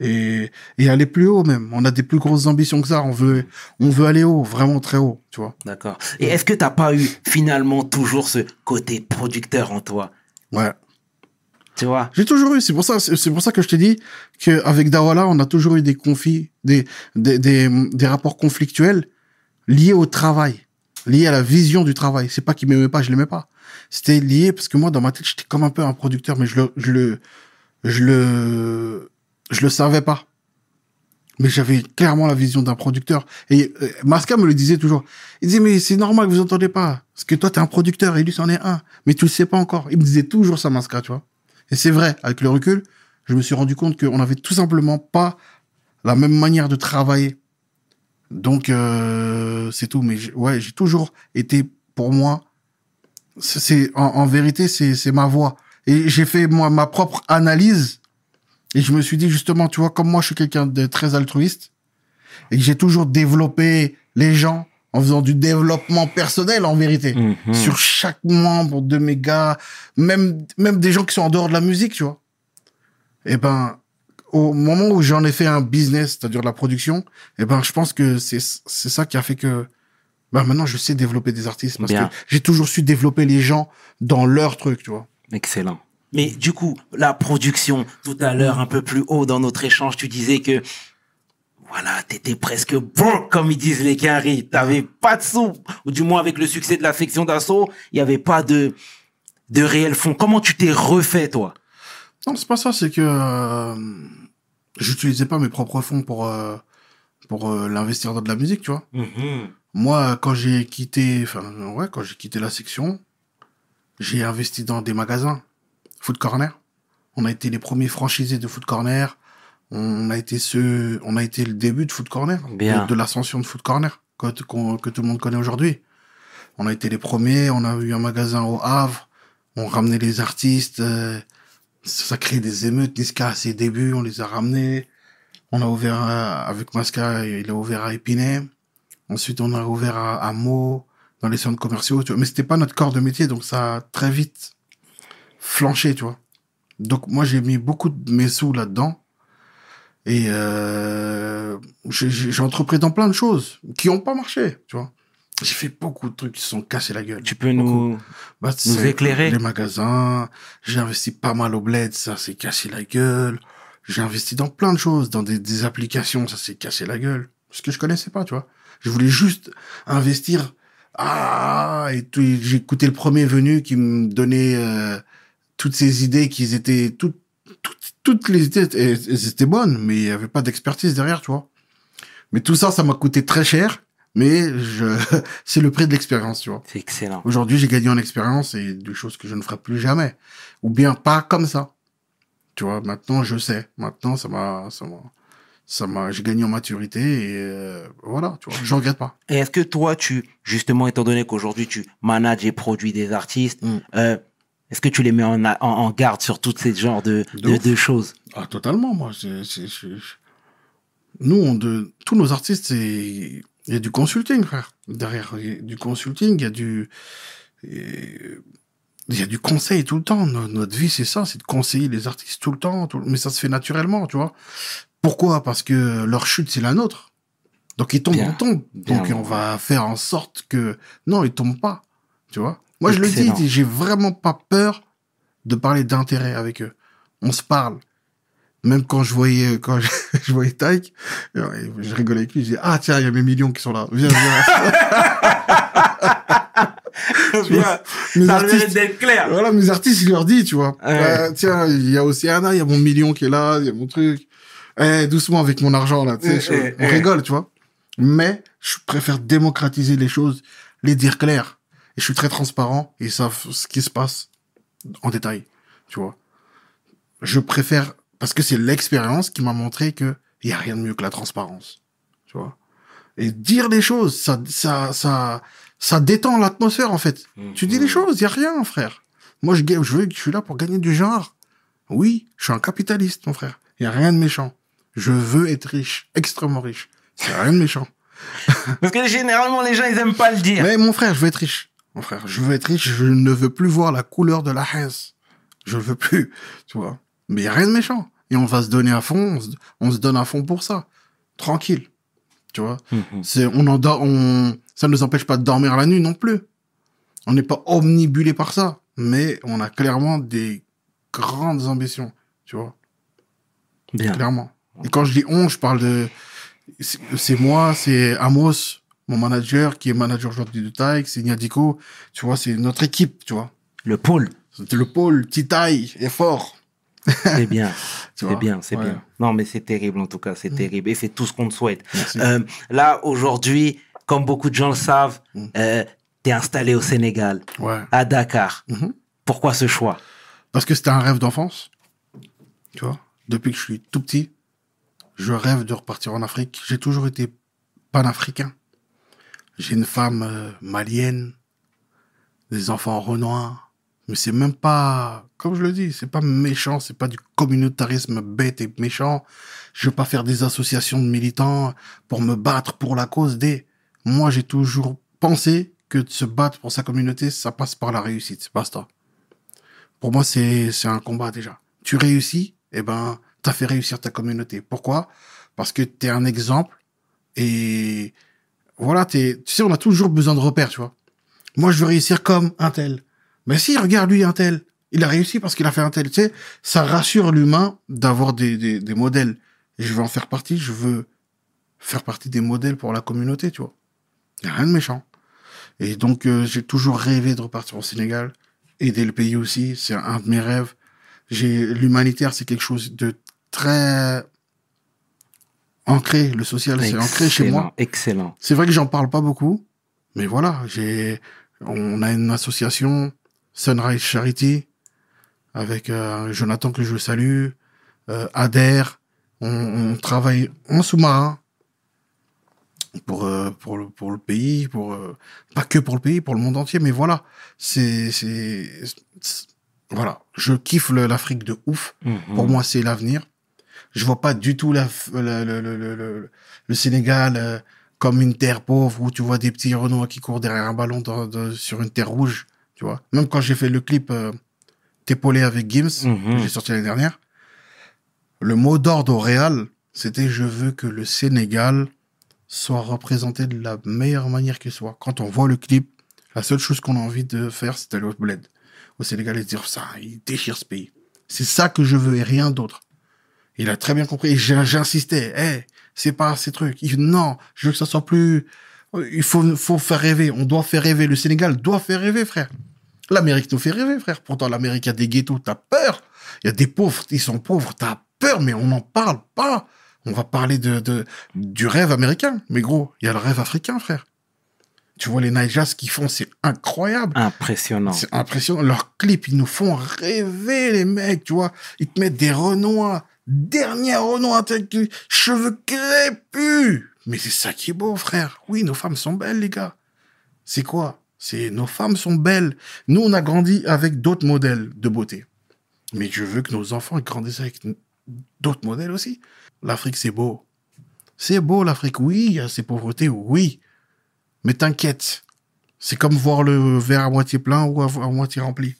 Et, et aller plus haut, même. On a des plus grosses ambitions que ça. On veut, on veut aller haut, vraiment très haut, tu vois. D'accord. Et est-ce que t'as pas eu finalement toujours ce côté producteur en toi? Ouais. Tu vois? J'ai toujours eu, c'est pour ça, c'est pour ça que je t'ai dit qu'avec Dawala, on a toujours eu des conflits, des, des, des, des rapports conflictuels liés au travail, liés à la vision du travail. C'est pas qu'il m'aimait pas, je l'aimais pas. C'était lié parce que moi, dans ma tête, j'étais comme un peu un producteur, mais je le, je le, je le, je le savais pas. Mais j'avais clairement la vision d'un producteur. Et euh, Masca me le disait toujours. Il disait, mais c'est normal que vous entendez pas. Parce que toi, t'es un producteur et lui, c'en est un. Mais tu le sais pas encore. Il me disait toujours ça, Masca, tu vois. Et c'est vrai, avec le recul, je me suis rendu compte qu'on avait tout simplement pas la même manière de travailler. Donc, euh, c'est tout. Mais ouais, j'ai toujours été, pour moi, c'est- en, en vérité, c'est ma voix. Et j'ai fait moi ma propre analyse. Et je me suis dit justement, tu vois, comme moi, je suis quelqu'un de très altruiste et que j'ai toujours développé les gens en faisant du développement personnel en vérité Mhm. sur chaque membre de mes gars, même, même des gens qui sont en dehors de la musique, tu vois. Et ben, au moment où j'en ai fait un business, c'est-à-dire la production, et ben, je pense que c'est, c'est ça qui a fait que, ben, maintenant, je sais développer des artistes parce Bien. que j'ai toujours su développer les gens dans leur truc, tu vois. Excellent. Mais du coup, la production, tout à l'heure, un peu plus haut dans notre échange, tu disais que, voilà, t'étais presque bon, comme ils disent les Quinry. T'avais pas de sous. Ou du moins, avec le succès de la section d'assaut, il y avait pas de, de réel fond. Comment tu t'es refait, toi? Non, c'est pas ça, c'est que euh, j'utilisais pas mes propres fonds pour, euh, pour euh, l'investir dans de la musique, tu vois. Moi, quand j'ai quitté, enfin, ouais, quand j'ai quitté la section, j'ai investi dans des magasins. Food Corner. On a été les premiers franchisés de Food Corner. On a été ceux, on a été le début de Food Corner. Bien. De, de l'ascension de Food Corner, que, tout le monde connaît aujourd'hui. On a été les premiers. On a eu un magasin au Havre. On ramenait les artistes. euh, ça crée des émeutes. Niska, à ses débuts, on les a ramenés. On a ouvert, euh, avec Masca, il a ouvert à Épinay. Ensuite, on a ouvert à, à Meaux. Dans les centres commerciaux, tu vois. Mais c'était pas notre corps de métier, donc ça a très vite flanché, tu vois. Donc moi, j'ai mis beaucoup de mes sous là-dedans. Et euh, j'ai- entrepris dans plein de choses qui ont pas marché, tu vois. J'ai fait beaucoup de trucs qui se sont cassés la gueule. Tu peux nous... Bah, Nous éclairer? Les magasins. J'ai investi pas mal au bled, ça s'est cassé la gueule. J'ai investi dans plein de choses, dans des, des applications, ça s'est cassé la gueule. Ce que je connaissais pas, tu vois. Je voulais juste investir. Ah, et tout, écouté le premier venu qui me donnait euh, toutes ces idées qui étaient toutes, toutes, toutes les idées, elles, étaient bonnes, mais il y avait pas d'expertise derrière, tu vois. Mais tout ça, ça m'a coûté très cher, mais je, *laughs* c'est le prix de l'expérience, tu vois. C'est excellent. Aujourd'hui, j'ai gagné en expérience et des choses que je ne ferai plus jamais. Ou bien pas comme ça. Tu vois, maintenant, je sais. Maintenant, ça m'a, ça m'a, ça m'a, j'ai gagné en maturité et euh, voilà, tu vois, je regrette pas. Et est-ce que toi, tu, justement, étant donné qu'aujourd'hui tu manages et produis des artistes, Mm. euh, est-ce que tu les mets en, a- en, en garde sur toutes ces genres de, De de, ouf. de choses? Ah, totalement, moi. c'est c'est- c'est- Nous, on de... tous nos artistes, c'est... il y a du consulting, frère. Derrière il y a du consulting, il y a du... Il y a du conseil tout le temps. No- Notre vie, c'est ça, c'est de conseiller les artistes tout le temps. tout- Mais ça se fait naturellement, tu vois. Pourquoi? Parce que leur chute, c'est la nôtre. Donc, ils tombent, Bien. on tombe. Donc, Bien. on va faire en sorte que... Non, ils tombent pas, tu vois. Moi, je le dis, j'ai vraiment pas peur de parler d'intérêt avec eux. On se parle. Même quand je voyais, quand je, *laughs* je voyais Tyke, je rigolais avec lui, je disais, ah, tiens, il y a mes millions qui sont là. Viens, viens. *laughs* Tu vois, mes Ça artistes, d'être clair. voilà, mes artistes, il leur dit, tu vois. Ouais. Euh, tiens, il y a Océana, il y a mon million qui est là, il y a mon truc. Eh, doucement avec mon argent, là, tu sais, je- on rigole, tu vois. Mais, je préfère démocratiser les choses, les dire clair. Et je suis très transparent, et ils savent ce qui se passe en détail, tu vois. Je préfère, parce que c'est l'expérience qui m'a montré que il y a rien de mieux que la transparence, tu vois. Et dire les choses, ça, ça, ça, ça détend l'atmosphère, en fait. Tu dis les choses, il y a rien, frère. Moi, je, je veux, je suis là pour gagner du genre. Oui, je suis un capitaliste, mon frère. Il y a rien de méchant. Je veux être riche, extrêmement riche. C'est rien de méchant. *laughs* Parce que généralement, les gens, ils aiment pas le dire. Mais mon frère, je veux être riche. Mon frère, je veux être riche. Je ne veux plus voir la couleur de la haine. Je le veux plus, tu vois. Mais il y a rien de méchant. Et on va se donner à fond. On se, on se donne à fond pour ça. Tranquille, tu vois. Mhm. C'est, on en dort, on, ça ne nous empêche pas de dormir la nuit non plus. On n'est pas omnibulé par ça. Mais on a clairement des grandes ambitions, tu vois. Bien. Clairement. Et quand je dis on, je parle de, c'est moi, c'est Amos, mon manager, qui est manager aujourd'hui de Taïk, c'est Niadico. Tu vois, c'est notre équipe, tu vois. Le pôle, C'était le pôle, Titaï est fort. c'est bien. *laughs* Tu C'est bien, c'est Ouais. bien. Non, mais c'est terrible en tout cas, c'est terrible. Et c'est tout ce qu'on te souhaite. Euh, là, aujourd'hui, comme beaucoup de gens le savent, Mm. euh, t'es installé au Sénégal, Ouais. à Dakar. Mhm. Pourquoi ce choix? Parce que c'était un rêve d'enfance. Tu vois, depuis que je suis tout petit, je rêve de repartir en Afrique. J'ai toujours été panafricain. J'ai une femme euh, malienne, des enfants renois. Mais c'est même pas, comme je le dis, c'est pas méchant, c'est pas du communautarisme bête et méchant. Je veux pas faire des associations de militants pour me battre pour la cause des. Moi, j'ai toujours pensé que de se battre pour sa communauté, ça passe par la réussite. Basta. Pour moi, c'est, c'est un combat déjà. Tu réussis, eh ben, t'as fait réussir ta communauté. Pourquoi? Parce que t'es un exemple et voilà, t'es, tu sais, on a toujours besoin de repères, tu vois. Moi, je veux réussir comme un tel. Mais si, regarde lui, un tel. Il a réussi parce qu'il a fait un tel. Tu sais, ça rassure l'humain d'avoir des, des, modèles. Et je veux en faire partie. Je veux faire partie des modèles pour la communauté, tu vois. Il n'y a rien de méchant. Et donc, euh, j'ai toujours rêvé de repartir au Sénégal. Aider le pays aussi. C'est un de mes rêves. J'ai, l'humanitaire, c'est quelque chose de très ancré. Le social, c'est ancré chez moi. Excellent. C'est vrai que j'en parle pas beaucoup, mais voilà, j'ai, on a une association, Sunrise Charity, avec euh, Jonathan que je salue, euh, Ader. On, on travaille en sous-marin pour euh, pour le pour le pays, pour euh, pas que pour le pays, pour le monde entier, mais voilà, c'est c'est voilà, je kiffe l'Afrique de ouf. Mhm. Pour moi, c'est l'avenir. Je vois pas du tout la, f- le, le, le, le, le- le Sénégal euh, comme une terre pauvre où tu vois des petits Renois qui courent derrière un ballon dans- sur une terre rouge, tu vois. Même quand j'ai fait le clip euh, T'épaulé avec Gims, Mhm. que j'ai sorti l'année dernière, le mot d'ordre au Real, c'était je veux que le Sénégal soit représenté de la meilleure manière qu'il soit. Quand on voit le clip, la seule chose qu'on a envie de faire, c'est d'aller au bled, au Sénégal et de dire ça, il déchire ce pays. C'est ça que je veux et rien d'autre. Il a très bien compris. J'insistais, hey, c'est pas ces trucs. Il, non, je veux que ça soit plus. Il faut, faut faire rêver. On doit faire rêver. Le Sénégal doit faire rêver, frère. L'Amérique nous fait rêver, frère. Pourtant, l'Amérique a des ghettos, t'as peur. Il y a des pauvres, ils sont pauvres, t'as peur, mais on n'en parle pas. On va parler de, de, du rêve américain. Mais gros, il y a le rêve africain, frère. Tu vois les Naijas qu'ils font, c'est incroyable. Impressionnant. C'est impressionnant. Leurs clips, ils nous font rêver, les mecs, tu vois. Ils te mettent des Renois, dernière Renoir, avec les cheveux crépus. Mais c'est ça qui est beau, frère. Oui, nos femmes sont belles, les gars. C'est quoi? C'est nos femmes sont belles. Nous, on a grandi avec d'autres modèles de beauté. Mais je veux que nos enfants grandissent avec d'autres modèles aussi. L'Afrique, c'est beau. C'est beau, l'Afrique. Oui, il y a ses pauvretés, oui. Mais t'inquiète. C'est comme voir le verre à moitié plein ou à moitié rempli.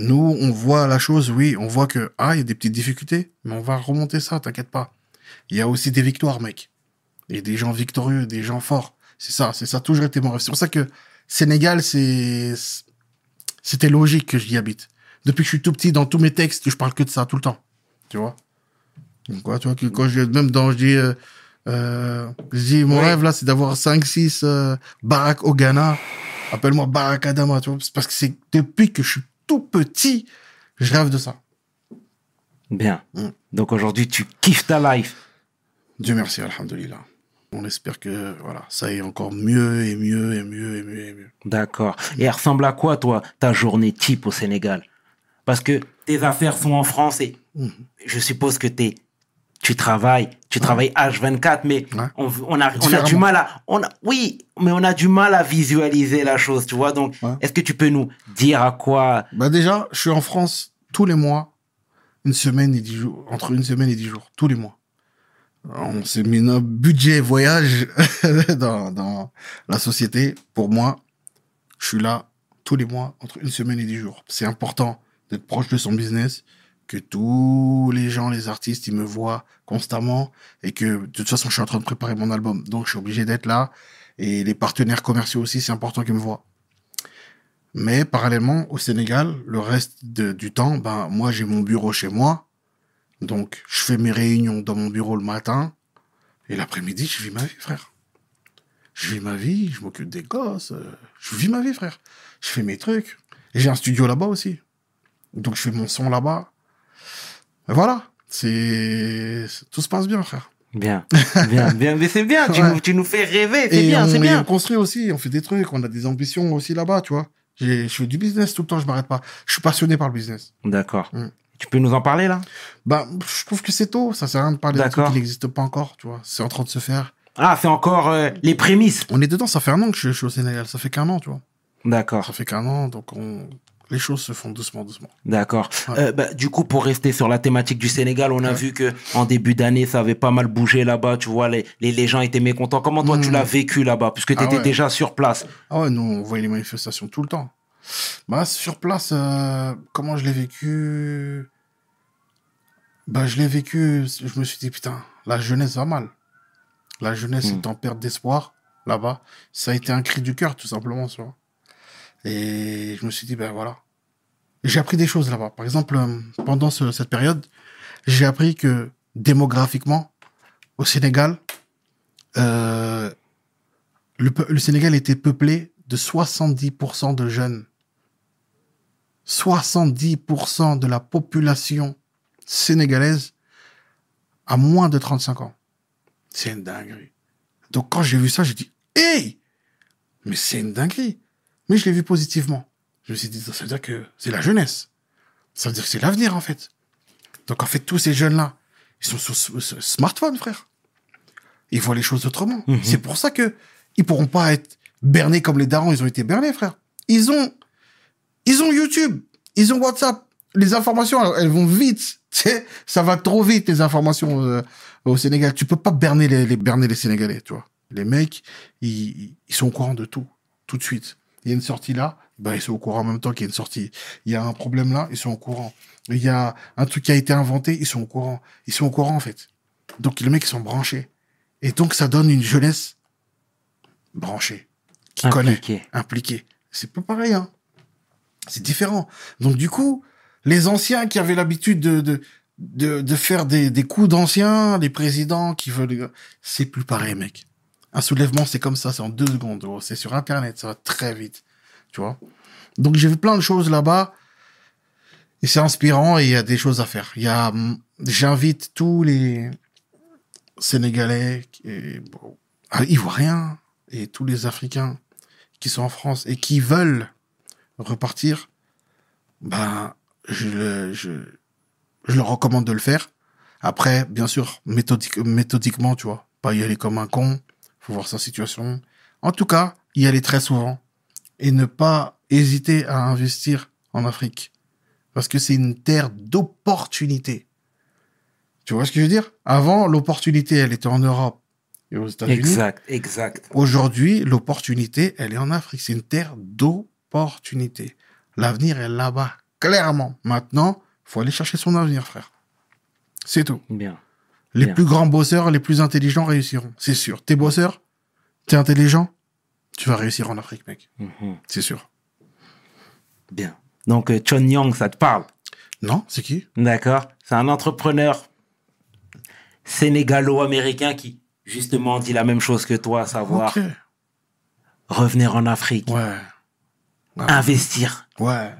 Nous, on voit la chose, oui, on voit que, ah, il y a des petites difficultés, mais on va remonter ça, t'inquiète pas. Il y a aussi des victoires, mec. Et des gens victorieux, des gens forts. C'est ça, c'est ça, toujours été mon rêve. C'est pour ça que Sénégal, c'est, c'était logique que j'y habite. Depuis que je suis tout petit, dans tous mes textes, je parle que de ça tout le temps. Tu vois? Donc, quoi, tu vois, que quand je, même dans, je dis, euh, euh, je dis, mon rêve, là, c'est d'avoir 5, 6, euh, au Ghana. Appelle-moi Barack Adama, tu vois. Parce que c'est depuis que je suis tout petit, je rêve de ça. Bien. Mm. Donc aujourd'hui, tu kiffes ta life. Dieu merci, alhamdoulilah. On espère que, voilà, ça aille encore mieux et mieux et mieux et mieux et mieux. D'accord. Et elle ressemble à quoi, toi, ta journée type au Sénégal? Parce que tes affaires sont en France et Mhm. je suppose que t'es, tu travailles, tu travailles H24, mais Ouais. on, on, a, on a du mal à... On a, oui, mais on a du mal à visualiser la chose, tu vois. Donc, Ouais. est-ce que tu peux nous dire à quoi... Bah déjà, je suis en France tous les mois, une semaine et dix jours, entre une semaine et dix jours, tous les mois. On s'est mis notre budget voyage *laughs* dans, dans la société. Pour moi, je suis là tous les mois, entre une semaine et dix jours. C'est important d'être proche de son business, que tous les gens, les artistes, ils me voient constamment et que de toute façon, je suis en train de préparer mon album. Donc, je suis obligé d'être là. Et les partenaires commerciaux aussi, c'est important qu'ils me voient. Mais parallèlement, au Sénégal, le reste du temps, ben, moi, j'ai mon bureau chez moi. Donc, je fais mes réunions dans mon bureau le matin. Et l'après-midi, je vis ma vie, frère. Je vis ma vie, je m'occupe des gosses. euh, Je vis ma vie, frère. Je fais mes trucs. Et j'ai un studio là-bas aussi. Donc, je fais mon son là-bas. Voilà. C'est, tout se passe bien, frère. Bien, bien, bien. Mais c'est bien, tu, *laughs* Ouais. nous, tu nous fais rêver, c'est bien, c'est et on bien. construit aussi, on fait des trucs, on a des ambitions aussi là-bas, tu vois. J'ai- Je fais du business tout le temps, je m'arrête pas. Je suis passionné par le business. D'accord. Mm. Tu peux nous en parler, là? Bah, je trouve que c'est tôt, ça sert à rien de parler d'un truc D'accord. qui n'existe pas encore, tu vois. C'est en train de se faire. Ah, c'est encore euh, les prémices. On est dedans, ça fait un an que je, je suis au Sénégal, ça fait qu'un an, tu vois. D'accord. Ça fait qu'un an, donc on... les choses se font doucement, doucement. D'accord. Ouais. Euh, bah, du coup, pour rester sur la thématique du Sénégal, on a Ouais. vu que en début d'année, ça avait pas mal bougé là-bas. Tu vois, les, les, les gens étaient mécontents. Comment toi, tu Mhm. l'as vécu là-bas? Puisque tu Ah étais ouais. déjà sur place. Ah ouais, nous, on voyait les manifestations tout le temps. Bah, sur place, euh, comment je l'ai vécu? Bah, je l'ai vécu, je me suis dit, putain, la jeunesse va mal. La jeunesse Hmm. est en perte d'espoir, là-bas. Ça a été un cri du cœur, tout simplement, tu vois. Et je me suis dit, ben voilà. J'ai appris des choses là-bas. Par exemple, euh, pendant ce- cette période, j'ai appris que démographiquement, au Sénégal, euh, le, le Sénégal était peuplé de 70% de jeunes. 70% de la population sénégalaise a moins de 35 ans. C'est une dinguerie. Donc quand j'ai vu ça, j'ai dit, hey, mais c'est une dinguerie. Mais je l'ai vu positivement. Je me suis dit, ça veut dire que c'est la jeunesse. Ça veut dire que c'est l'avenir, en fait. Donc en fait, tous ces jeunes-là, ils sont sur ce- smartphone, frère. Ils voient les choses autrement. Mhm. C'est pour ça que ils pourront pas être bernés comme les darons, ils ont été bernés, frère. Ils ont, ils ont YouTube, ils ont WhatsApp. Les informations, elles, vont vite. *laughs* Ça va trop vite, les informations euh, au Sénégal. Tu peux pas berner les, les, berner les Sénégalais, tu vois. Les mecs, ils, ils sont au courant de tout, tout de suite. Il y a une sortie là, ben, ils sont au courant en même temps qu'il y a une sortie. Il y a un problème là, ils sont au courant. Il y a un truc qui a été inventé, ils sont au courant. Ils sont au courant, en fait. Donc, les mecs, ils sont branchés. Et donc, ça donne une jeunesse branchée, qui connaît, Impliqué. impliquée. C'est pas pareil, hein. C'est différent. Donc, du coup, les anciens qui avaient l'habitude de, de, de, de faire des, des coups d'anciens, des présidents qui veulent, c'est plus pareil, mec. Un soulèvement, c'est comme ça, c'est en deux secondes. C'est sur Internet, ça va très vite. Tu vois Donc, j'ai vu plein de choses là-bas. Et c'est inspirant et il y a des choses à faire. Il y a, hum, j'invite tous les Sénégalais, et, bon, ah, Ivoiriens et tous les Africains qui sont en France et qui veulent repartir, ben, je, je, je leur recommande de le faire. Après, bien sûr, méthodique, méthodiquement, tu vois, pas y aller comme un con. Faut voir sa situation. En tout cas, y aller très souvent et ne pas hésiter à investir en Afrique parce que c'est une terre d'opportunités. Tu vois ce que je veux dire? Avant, l'opportunité, elle était en Europe et aux États-Unis. Exact, exact. Aujourd'hui, l'opportunité, elle est en Afrique. C'est une terre d'opportunités. L'avenir est là-bas, clairement. Maintenant, faut aller chercher son avenir, frère. C'est tout. Bien. Les Bien. plus grands bosseurs, les plus intelligents réussiront. C'est sûr. T'es bosseur, t'es intelligent, tu vas réussir en Afrique, mec. Mhm. C'est sûr. Bien. Donc, euh, Chon Young, ça te parle? Non C'est qui? D'accord. C'est un entrepreneur sénégalo-américain qui, justement, dit la même chose que toi, à savoir revenir en Afrique, Ouais. investir, Ouais.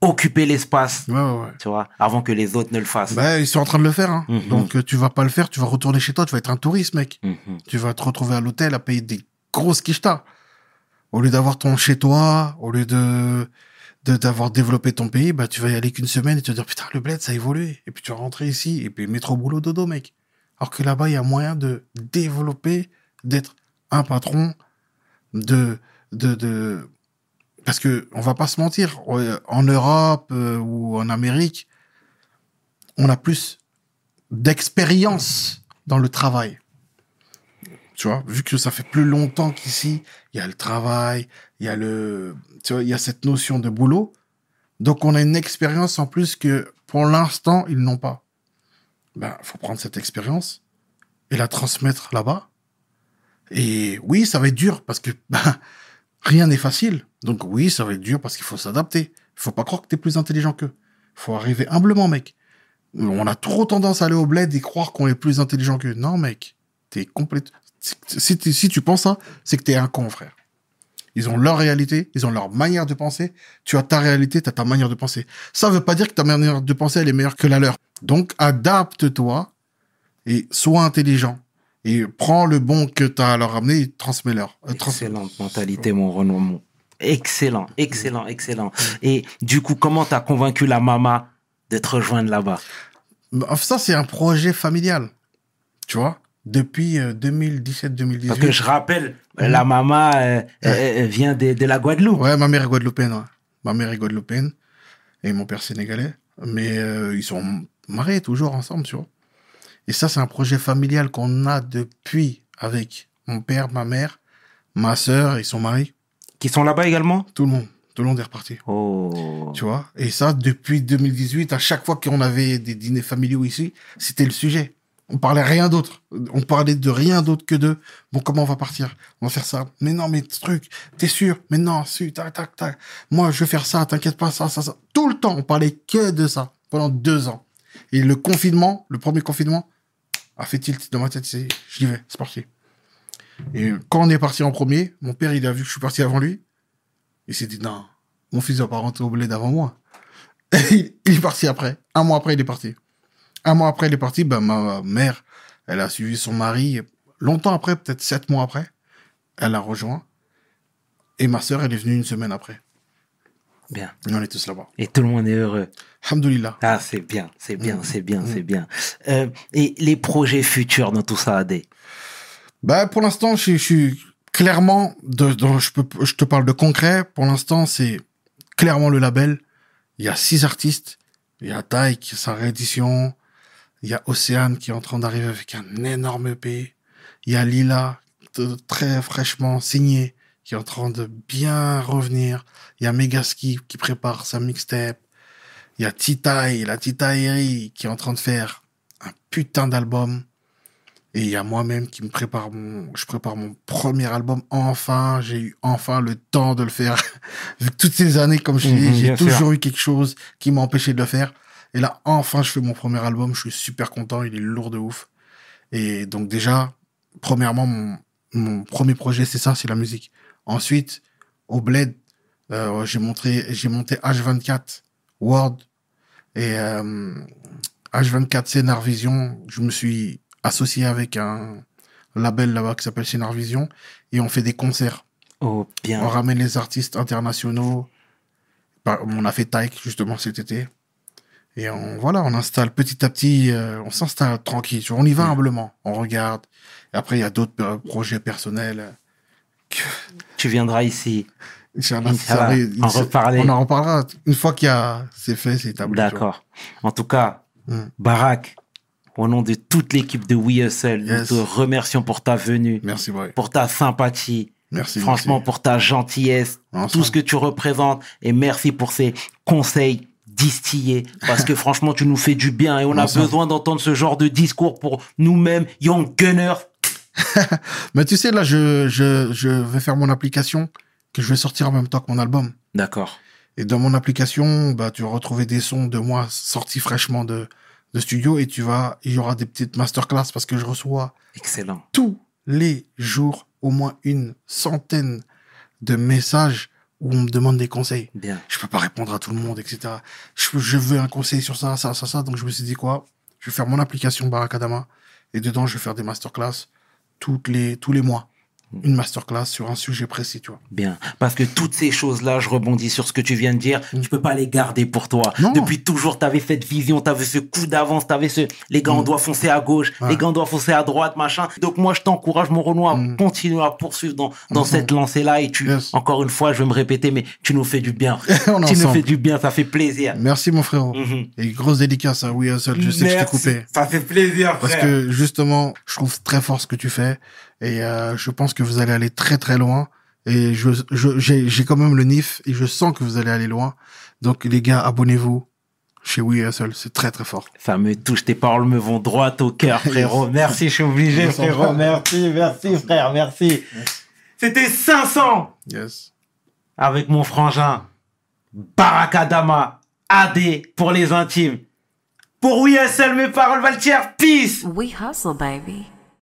Occuper l'espace, Ouais, ouais, tu vois, avant que les autres ne le fassent. Bah, ils sont en train de le faire. Hein. Mhm. Donc, euh, tu vas pas le faire, tu vas retourner chez toi, tu vas être un touriste, mec. Mhm. Tu vas te retrouver à l'hôtel à payer des grosses quichetas. Au lieu d'avoir ton chez toi, au lieu de de- d'avoir développé ton pays, bah tu vas y aller qu'une semaine et te dire putain le bled ça a évolué et puis tu vas rentrer ici et puis métro boulot dodo mec. Alors que là-bas il y a moyen de développer, d'être un patron, de de de parce que on va pas se mentir, euh, en Europe euh, ou en Amérique, on a plus d'expérience dans le travail. Tu vois, vu que ça fait plus longtemps qu'ici, il y a le travail, il y a le, tu vois, il y a cette notion de boulot. Donc, on a une expérience en plus que, pour l'instant, ils n'ont pas. Ben, faut prendre cette expérience et la transmettre là-bas. Et oui, ça va être dur parce que, *laughs* ben, rien n'est facile. Donc oui, ça va être dur parce qu'il faut s'adapter. Il faut pas croire que t'es plus intelligent qu'eux. faut arriver humblement, mec. On a trop tendance à aller au bled et croire qu'on est plus intelligent qu'eux. Non, mec. T'es complète. Si, si tu penses ça, c'est que t'es un con, frère. Ils ont leur réalité, ils ont leur manière de penser. Tu as ta réalité, tu as ta manière de penser. Ça veut pas dire que ta manière de penser, elle est meilleure que la leur. Donc, adapte-toi et sois intelligent. Et prends le bon que tu as à leur amener et transmets-leur. Euh, trans- Excellente mentalité, mon Renaud. Excellent, excellent, excellent. Et du coup, comment t'as convaincu la maman de te rejoindre là-bas? Bah, Ça, c'est un projet familial. Tu vois Depuis euh, 2017-2018. Parce que je rappelle, la maman euh, euh, vient de, de la Guadeloupe. Ouais, ma mère est guadeloupéenne. ouais. Ma mère est guadeloupéenne et mon père sénégalais. Mais euh, ils sont mariés toujours ensemble, tu vois. Et ça, c'est un projet familial qu'on a depuis avec mon père, ma mère, ma sœur et son mari. Qui sont là-bas également? Tout le monde. Tout le monde est reparti. Oh. Tu vois? Et ça, depuis 2018, à chaque fois qu'on avait des dîners familiaux ici, c'était le sujet. On parlait rien d'autre. On parlait de rien d'autre que de bon, comment on va partir? On va faire ça. Mais non, mais ce truc, t'es sûr? Mais non, su, tac, tac, tac. Moi, je vais faire ça, t'inquiète pas, ça, ça, ça. Tout le temps, on parlait que de ça pendant deux ans. Et le confinement, le premier confinement, a fait tilt dans ma tête. c'est, J'y vais, c'est parti. Et quand on est parti en premier, mon père, il a vu que je suis parti avant lui. Il s'est dit, non, mon fils va pas rentrer au bled avant moi. *laughs* il il est parti après. Un mois après, il est parti. Un mois après, il est parti. Ben, ma mère, elle a suivi son mari. Longtemps après, peut-être sept mois après, elle a rejoint. Et ma sœur, elle est venue une semaine après. Bien. Et on est tous là-bas. Et tout le monde est heureux. Alhamdoulilah. Ah, c'est bien, c'est bien, Mm. c'est bien, Mm. c'est bien. Euh, et les projets futurs dans tout ça, Adé? Bah, pour l'instant, je, suis clairement, de, de- je, peux, je te parle de concret. Pour l'instant, c'est clairement le label. Il y a six artistes. Il y a Taï qui sa réédition. Il y a Océane qui est en train d'arriver avec un énorme EP. Il y a Lila très fraîchement signé, qui est en train de bien revenir. Il y a Megaski qui prépare sa mixtape. Il y a Titaï, la Titaïri, qui est en train de faire un putain d'album. Et il y a moi-même qui me prépare mon, je prépare mon premier album. Enfin, j'ai eu enfin le temps de le faire. *laughs* Toutes ces années, comme je Mhm, dis, j'ai bien sûr. toujours eu quelque chose qui m'a empêché de le faire. Et là, enfin, je fais mon premier album. Je suis super content. Il est lourd de ouf. Et donc, déjà, premièrement, mon, mon premier projet, c'est ça, c'est la musique. Ensuite, au Bled, euh, j'ai montré, j'ai monté H24 Word et euh, H24 Scénar Vision. Je me suis associé avec un label là-bas qui s'appelle Scénar Vision et on fait des concerts. Oh, bien. On ramène les artistes internationaux. Bah, On a fait Taïk justement cet été. Et on, voilà, on installe petit à petit, euh, on s'installe tranquille. On y va humblement, on regarde. Et après, il y a d'autres euh, projets personnels. que- Tu viendras ici. Inch'Allah, ça reparler. On en reparlera. Une fois qu'il y a, c'est fait, c'est établi. D'accord. En tout cas, Mm. Barak, au nom de toute l'équipe de We Hustle, Yes. nous te remercions pour ta venue, Merci, boy. pour ta sympathie, Merci. franchement merci. pour ta gentillesse, Ensemble. tout ce que tu représentes et merci pour ces conseils distillés parce que *laughs* franchement tu nous fais du bien et on a besoin d'entendre ce genre de discours pour nous-mêmes, Young Gunners. *laughs* Mais tu sais, là, je, je, je vais faire mon application que je vais sortir en même temps que mon album. D'accord. Et dans mon application, bah, tu vas retrouver des sons de moi sortis fraîchement de, de studio et tu vas, il y aura des petites masterclass parce que je reçois Excellent. tous les jours au moins une centaine de messages où on me demande des conseils. Bien. Je peux pas répondre à tout le monde, etc. Je, je veux un conseil sur ça, ça, ça, ça. Donc je me suis dit quoi? Je vais faire mon application Barakadama et dedans je vais faire des masterclass toutes les, tous les mois. Mm. Une masterclass sur un sujet précis, tu vois. Bien. Parce que toutes ces choses-là, je rebondis sur ce que tu viens de dire, tu peux pas les garder pour toi. Mm. Non. Depuis toujours, tu avais cette vision, tu avais ce coup d'avance, tu avais ce les gars, on doit foncer à gauche, Mm. Ouais. les gars, on doit foncer à droite, machin. Donc moi, je t'encourage, mon Renaud, à Mm. continuer à poursuivre dans, dans cette lancée-là. Et tu, Yes. encore une fois, je vais me répéter, mais tu nous fais du bien. *laughs* Tu nous ensemble. fais du bien, ça fait plaisir. Merci mon frérot. Mhm. Et grosse dédicace à We Hustle. Je sais que je t'ai coupé. Ça fait plaisir, Parce frère. que justement, je trouve très fort ce que tu fais. Et euh, je pense que vous allez aller très très loin. Et je, je, j'ai, j'ai quand même le NIF et je sens que vous allez aller loin. Donc les gars, abonnez-vous chez We Hustle. C'est très très fort. Ça me touche, tes paroles me vont droit au cœur, *laughs* frérot. Merci, je suis obligé, Je frérot. Merci, merci, frère, merci. C'était 500 Yes. avec mon frangin. Barakadama, AD pour les intimes. Pour WSL, mes paroles valent peace We hustle, baby.